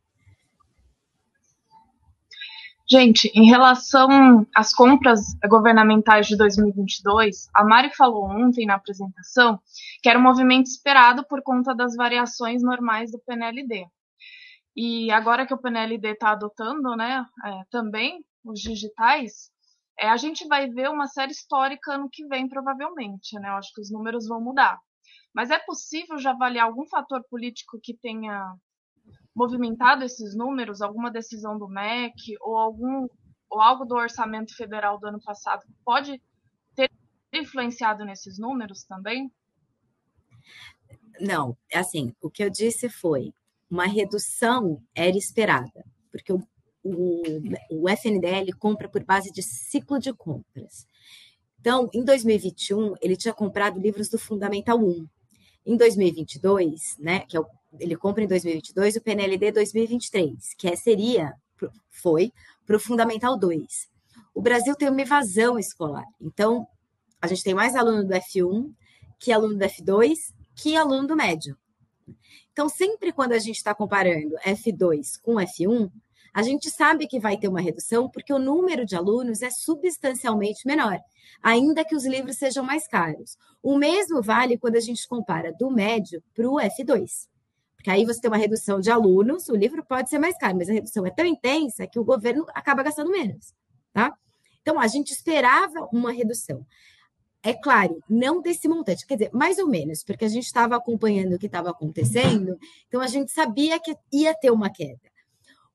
Gente, em relação às compras governamentais de 2022, a Mari falou ontem na apresentação que era um movimento esperado por conta das variações normais do PNLD. E agora que o PNLD está adotando né, é, também os digitais, é, a gente vai ver uma série histórica ano que vem, provavelmente. Né? Eu acho que os números vão mudar. Mas é possível já avaliar algum fator político que tenha movimentado esses números, alguma decisão do MEC ou algum ou algo do orçamento federal do ano passado pode ter influenciado nesses números também? Não, assim, o que eu disse foi uma redução era esperada, porque o, o, o FNDL compra por base de ciclo de compras. Então, em 2021, ele tinha comprado livros do Fundamental 1. Em 2022, né, que é o ele compra em 2022 o PNLD 2023, que é, seria, foi, para o Fundamental 2. O Brasil tem uma evasão escolar, então a gente tem mais aluno do F1 que aluno do F2 que aluno do médio. Então, sempre quando a gente está comparando F2 com F1, a gente sabe que vai ter uma redução porque o número de alunos é substancialmente menor, ainda que os livros sejam mais caros. O mesmo vale quando a gente compara do médio para o F2. Porque aí você tem uma redução de alunos, o livro pode ser mais caro, mas a redução é tão intensa que o governo acaba gastando menos, tá? Então, a gente esperava uma redução. É claro, não desse montante, quer dizer, mais ou menos, porque a gente estava acompanhando o que estava acontecendo, então a gente sabia que ia ter uma queda.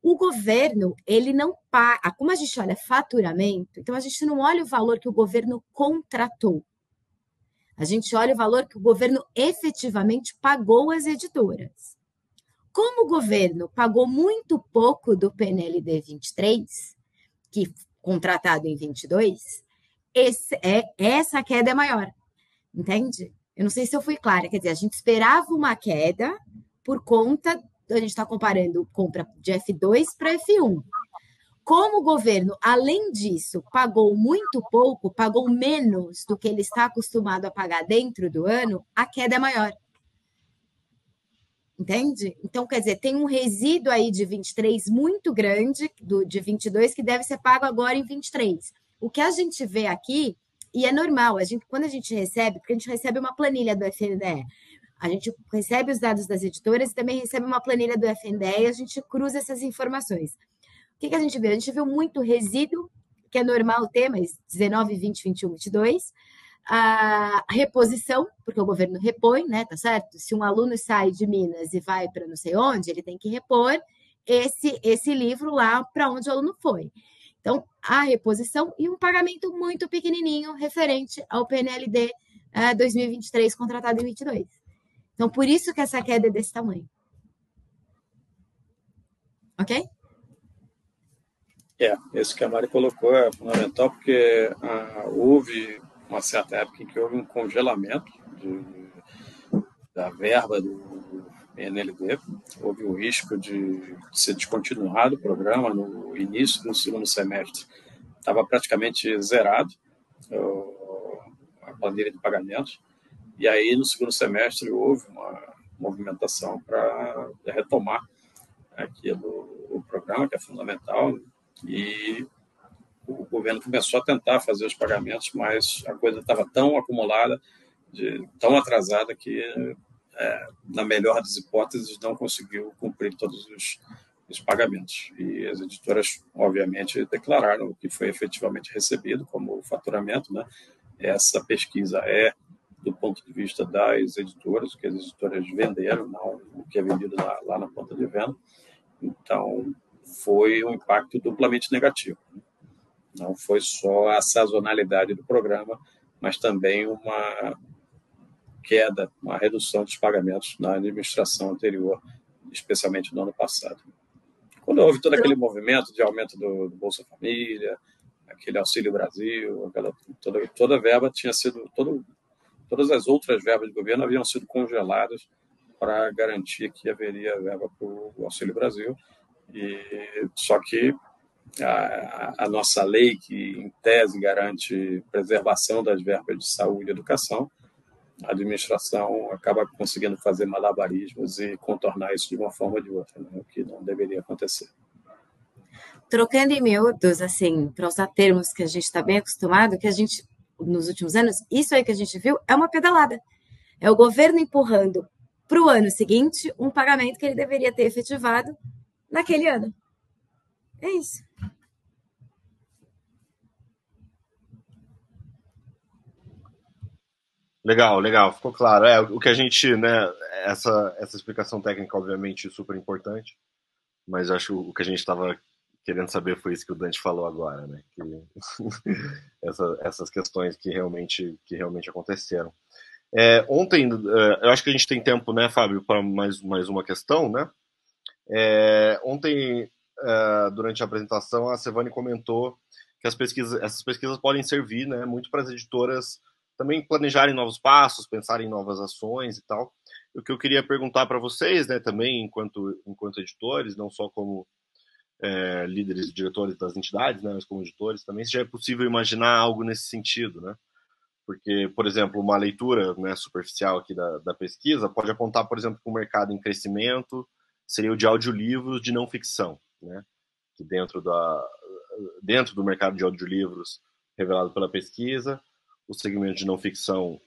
O governo, ele não paga, como a gente olha faturamento, então a gente não olha o valor que o governo contratou. A gente olha o valor que o governo efetivamente pagou às editoras. Como o governo pagou muito pouco do PNLD 23, que contratado em 22, esse, é, essa queda é maior. Entende? Eu não sei se eu fui clara. Quer dizer, a gente esperava uma queda por conta. A gente está comparando compra de F2 para F1. Como o governo, além disso, pagou muito pouco, pagou menos do que ele está acostumado a pagar dentro do ano, a queda é maior. Entende? Então, quer dizer, tem um resíduo aí de 23 muito grande, do, de 22, que deve ser pago agora em 23. O que a gente vê aqui, e é normal, a gente, quando a gente recebe, porque a gente recebe uma planilha do FNDE, a gente recebe os dados das editoras e também recebe uma planilha do FNDE e a gente cruza essas informações que, que a gente viu? A gente viu muito resíduo, que é normal ter, mas 19, 20, 21, 22. A reposição, porque o governo repõe, né? Tá certo? Se um aluno sai de Minas e vai para não sei onde, ele tem que repor esse, esse livro lá para onde o aluno foi. Então, a reposição e um pagamento muito pequenininho referente ao PNLD uh, 2023 contratado em 22. Então, por isso que essa queda é desse tamanho. Ok? É, esse que a Mari colocou é fundamental porque ah, houve uma certa época em que houve um congelamento de, da verba do NLD, houve o risco de, ser descontinuado o programa no início do segundo semestre. Estava praticamente zerado a planilha de pagamentos, e aí no segundo semestre houve uma movimentação para retomar aquilo, o programa, que é fundamental, e o governo começou a tentar fazer os pagamentos, mas a coisa estava tão acumulada, de, tão atrasada, que, é, na melhor das hipóteses, não conseguiu cumprir todos os, os pagamentos. E as editoras, obviamente, declararam o que foi efetivamente recebido como faturamento. Né? Essa pesquisa é do ponto de vista das editoras, que as editoras venderam, não o que é vendido lá, lá na ponta de venda. Então, foi um impacto duplamente negativo. Não foi só a sazonalidade do programa, mas também uma queda, uma redução dos pagamentos na administração anterior, especialmente no ano passado. Quando houve todo aquele movimento de aumento do, do Bolsa Família, aquele Auxílio Brasil, aquela, toda, toda a verba tinha sido, todo, todas as outras verbas do governo haviam sido congeladas para garantir que haveria verba para o Auxílio Brasil e, só que a, a, nossa lei, que em tese garante preservação das verbas de saúde e educação, a administração acaba conseguindo fazer malabarismos e contornar isso de uma forma ou de outra, né? o que não deveria acontecer. trocando em miúdos, assim, para usar termos que a gente está bem acostumado, que a gente, nos últimos anos, isso aí que a gente viu é uma pedalada. É o governo empurrando para o ano seguinte um pagamento que ele deveria ter efetivado naquele ano. É isso. Legal, legal, ficou claro. É, o que a gente, né, essa, essa explicação técnica, obviamente, super importante, mas acho o que a gente estava querendo saber foi isso que o Dante falou agora, né, que <laughs> essa, essas questões que realmente, que realmente aconteceram. É, ontem, é, eu acho que a gente tem tempo, né, Fábio, para mais, mais uma questão, né? É, ontem, é, durante a apresentação, a Sevani comentou que as pesquisas, essas pesquisas podem servir, né, muito para as editoras também planejarem novos passos, pensarem em novas ações e tal. O que eu queria perguntar para vocês, né, também enquanto enquanto editores, não só como é, líderes e diretores das entidades, né, mas como editores também, já é possível imaginar algo nesse sentido, né? Porque, por exemplo, uma leitura né, superficial aqui da, da pesquisa pode apontar, por exemplo, que um mercado em crescimento seria o de audiolivros de não ficção, né? Que dentro, da, dentro do mercado de audiolivros revelado pela pesquisa, o segmento de não ficção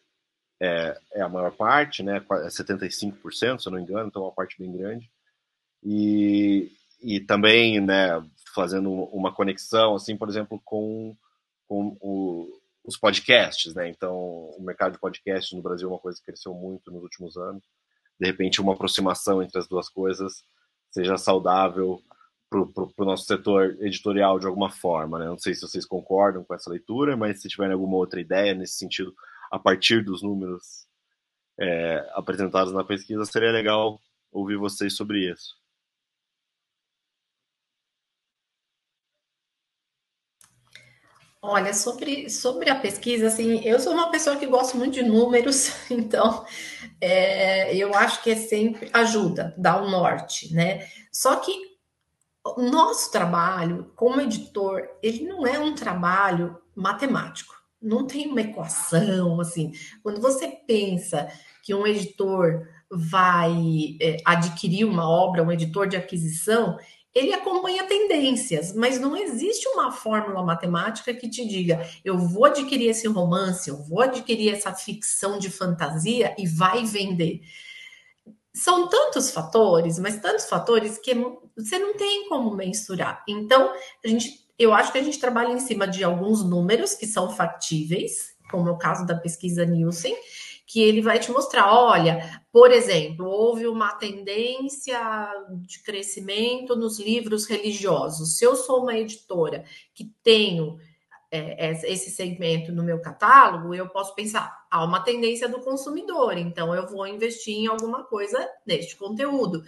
é, é a maior parte, né? É 75%, se eu não me engano, então é uma parte bem grande. E, e também, né, fazendo uma conexão, assim, por exemplo, com, com o, os podcasts, né? Então, o mercado de podcasts no Brasil é uma coisa que cresceu muito nos últimos anos. De repente, uma aproximação entre as duas coisas seja saudável para o nosso setor editorial de alguma forma. Né? Não sei se vocês concordam com essa leitura, mas se tiverem alguma outra ideia nesse sentido, a partir dos números é, apresentados na pesquisa, seria legal ouvir vocês sobre isso. Olha, sobre, sobre a pesquisa, assim, eu sou uma pessoa que gosto muito de números, <laughs> então é, eu acho que é sempre ajuda, dá o um norte, né? Só que o nosso trabalho como editor, ele não é um trabalho matemático, não tem uma equação, assim. Quando você pensa que um editor vai é, adquirir uma obra, um editor de aquisição, ele acompanha tendências, mas não existe uma fórmula matemática que te diga: eu vou adquirir esse romance, eu vou adquirir essa ficção de fantasia e vai vender. São tantos fatores, mas tantos fatores que você não tem como mensurar. Então, a gente, eu acho que a gente trabalha em cima de alguns números que são factíveis, como é o caso da pesquisa Nielsen, que ele vai te mostrar, olha, por exemplo, houve uma tendência de crescimento nos livros religiosos. Se eu sou uma editora que tenho é, esse segmento no meu catálogo, eu posso pensar, há uma tendência do consumidor, então eu vou investir em alguma coisa neste conteúdo.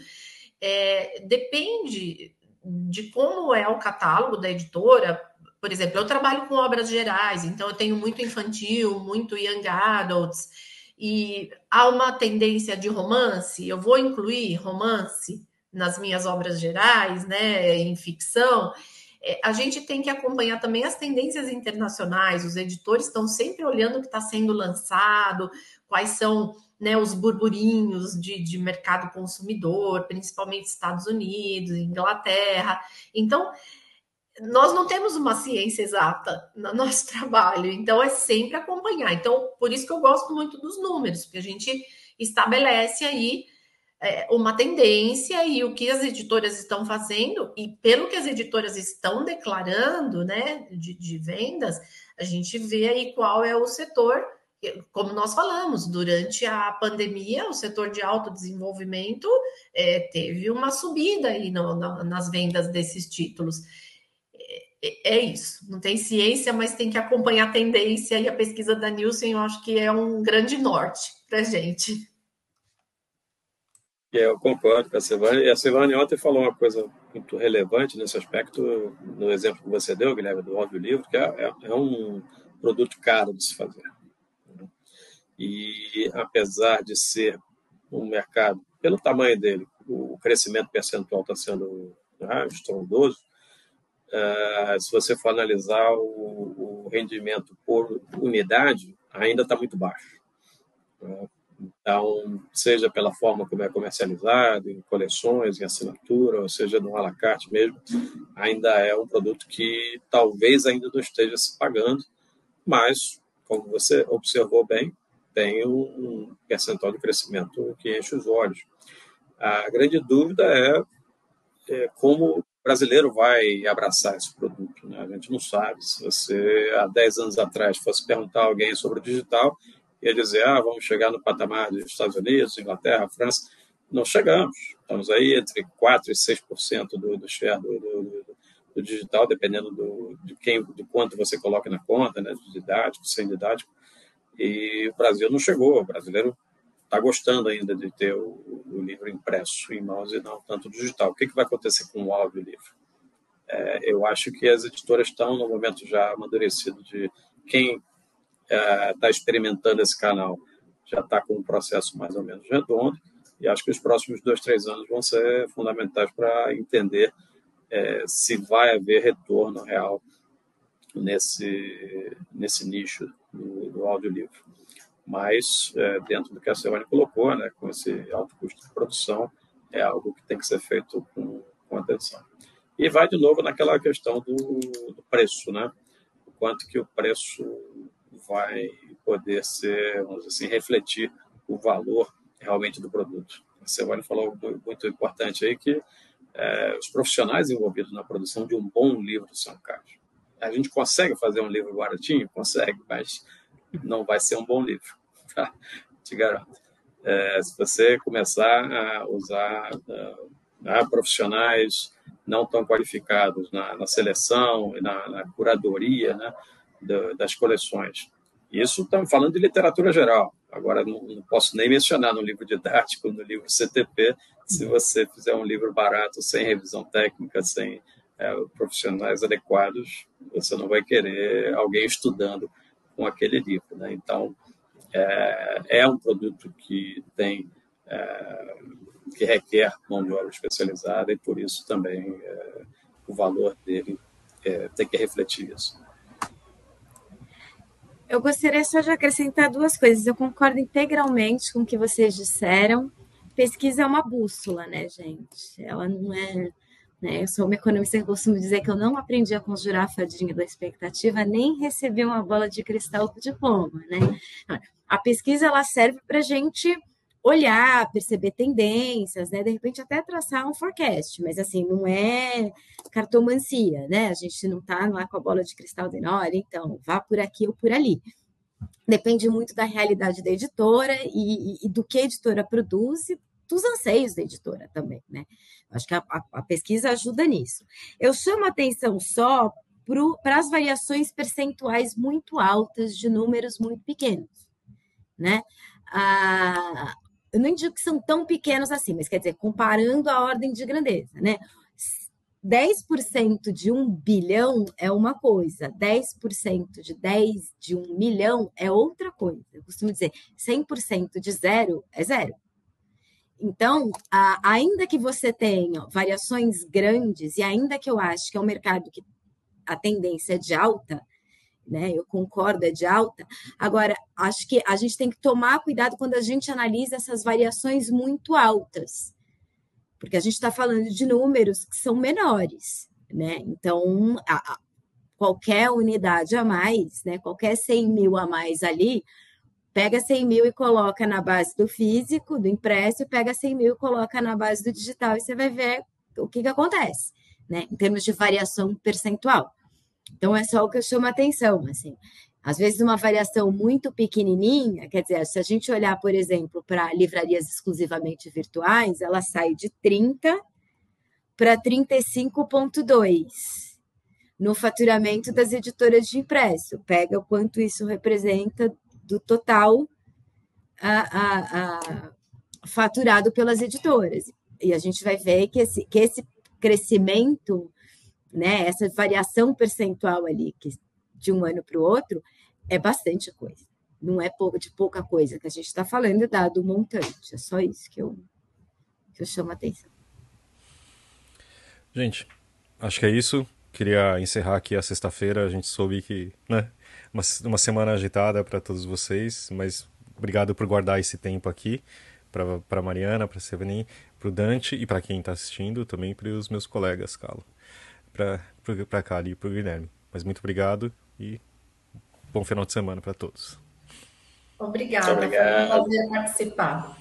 É, depende de como é o catálogo da editora. Por exemplo, eu trabalho com obras gerais, então eu tenho muito infantil, muito young adults e há uma tendência de romance, eu vou incluir romance nas minhas obras gerais, né, em ficção. É, a gente tem que acompanhar também as tendências internacionais, os editores estão sempre olhando o que está sendo lançado, quais são né, os burburinhos de, de mercado consumidor, principalmente Estados Unidos, Inglaterra. Então, nós não temos uma ciência exata no nosso <laughs> trabalho, então é sempre acompanhar. Então, por isso que eu gosto muito dos números, porque a gente estabelece aí é, uma tendência e o que as editoras estão fazendo, e pelo que as editoras estão declarando né, de, de vendas, a gente vê aí qual é o setor. Como nós falamos, durante a pandemia, o setor de autodesenvolvimento é, teve uma subida aí no, no, nas vendas desses títulos. É, é isso. Não tem ciência, mas tem que acompanhar a tendência e a pesquisa da Nielsen, eu acho que é um grande norte para a gente. É, eu concordo com a Silvane. E a Silvane ontem falou uma coisa muito relevante nesse aspecto, no exemplo que você deu, Guilherme, do audiolivro, que é, é, é um produto caro de se fazer. E apesar de ser um mercado, pelo tamanho dele, o crescimento percentual está sendo né, estrondoso, Uh, se você for analisar o, o rendimento por unidade, ainda está muito baixo. Uh, Então, seja pela forma como é comercializado, em coleções, em assinatura, ou seja no alacarte mesmo, ainda é um produto que talvez ainda não esteja se pagando, mas, como você observou bem, tem um percentual de crescimento que enche os olhos. A grande dúvida é, é como brasileiro vai abraçar esse produto. Né? A gente não sabe. Se você, há 10 anos atrás, fosse perguntar a alguém sobre o digital, ia dizer, ah, vamos chegar no patamar dos Estados Unidos, Inglaterra, França. Não chegamos. Estamos aí entre 4% e 6% do, do share do, do, do digital, dependendo do, de, quem, de quanto você coloca na conta, né, de didático, sem didático. E o Brasil não chegou. O brasileiro está gostando ainda de ter o, o, livro impresso em mãos e não tanto digital. O que, que vai acontecer com o audiolivro? É, eu acho que as editoras estão no momento já amadurecido de quem está é, experimentando esse canal já está com um processo mais ou menos redondo e acho que os próximos dois, três anos vão ser fundamentais para entender é, se vai haver retorno real nesse, nesse nicho do, do audiolivro. Mas, é, dentro do que a Silvane colocou, né, com esse alto custo de produção, é algo que tem que ser feito com, com atenção. E vai de novo naquela questão do, do preço, né? O quanto que o preço vai poder ser, vamos dizer assim, refletir o valor realmente do produto. A Silvane falou muito importante aí que é, os profissionais envolvidos na produção de um bom livro são caros. A gente consegue fazer um livro baratinho? Consegue, mas não vai ser um bom livro, tá? <laughs> te garanto. É, se você começar a usar uh, profissionais não tão qualificados na, na seleção e na, na, curadoria né, das coleções, isso estamos falando de literatura geral. Agora, não, não, posso nem mencionar no livro didático, no livro CTP, se você fizer um livro barato, sem revisão técnica, sem é, profissionais adequados, você não vai querer alguém estudando com aquele livro. Né? Então, é, é, um produto que tem é, que requer mão de obra especializada e por isso também é, o valor dele tem que refletir isso. Eu gostaria só de acrescentar duas coisas. Eu concordo integralmente com o que vocês disseram. Pesquisa é uma bússola, né, gente? Ela não é. Né? Eu sou uma economista que costumo dizer que eu não aprendi a conjurar a fadinha da expectativa, nem recebi uma bola de cristal com diploma, né? A pesquisa ela serve para a gente olhar, perceber tendências, né? De repente até traçar um forecast, mas assim, não é cartomancia, né? A gente não está lá com a bola de cristal de olha, então, vá por aqui ou por ali. Depende muito da realidade da editora e, e do que a editora produz e dos anseios da editora também, né? Acho que a, a, a pesquisa ajuda nisso. Eu chamo atenção só para as variações percentuais muito altas de números muito pequenos, né? Ah, eu não digo que são tão pequenos assim, mas quer dizer, comparando a ordem de grandeza, né? 10% de um bilhão é uma coisa, 10% de 10 de um milhão é outra coisa. Eu costumo dizer, 100% de zero é zero. Então, a, ainda que você tenha variações grandes, e ainda que eu acho que é um mercado que a tendência é de alta, né? Eu concordo, é de alta. Agora, acho que a gente tem que tomar cuidado quando a gente analisa essas variações muito altas, porque a gente está falando de números que são menores, né? Então, a, a, qualquer unidade a mais, né? Qualquer 100 mil a mais ali, pega 100 mil e coloca na base do físico, do impresso, pega 100 mil e coloca na base do digital, e você vai ver o que, que acontece, né? Em termos de variação percentual. Então, é só o que eu chamo a atenção, assim. Às vezes, uma variação muito pequenininha, quer dizer, se a gente olhar, por exemplo, para livrarias exclusivamente virtuais, ela sai de 30 para 35,2 no faturamento das editoras de impresso. Pega o quanto isso representa do total a, a, a, faturado pelas editoras. E a gente vai ver que esse, que esse crescimento né, essa variação percentual ali que de um ano para o outro é bastante coisa. Não é de pouca coisa que a gente está falando, dado o montante. É só isso que eu, que eu chamo a atenção. Gente, acho que é isso. Queria encerrar aqui a sexta-feira. A gente soube que, né, uma, uma semana agitada para todos vocês, mas obrigado por guardar esse tempo aqui para Mariana, para Seveni, para o Dante e para quem está assistindo, também para os meus colegas, Calo, para a Kali e para o Guilherme. Mas muito obrigado e bom final de semana para todos. Obrigada, foi um prazer participar.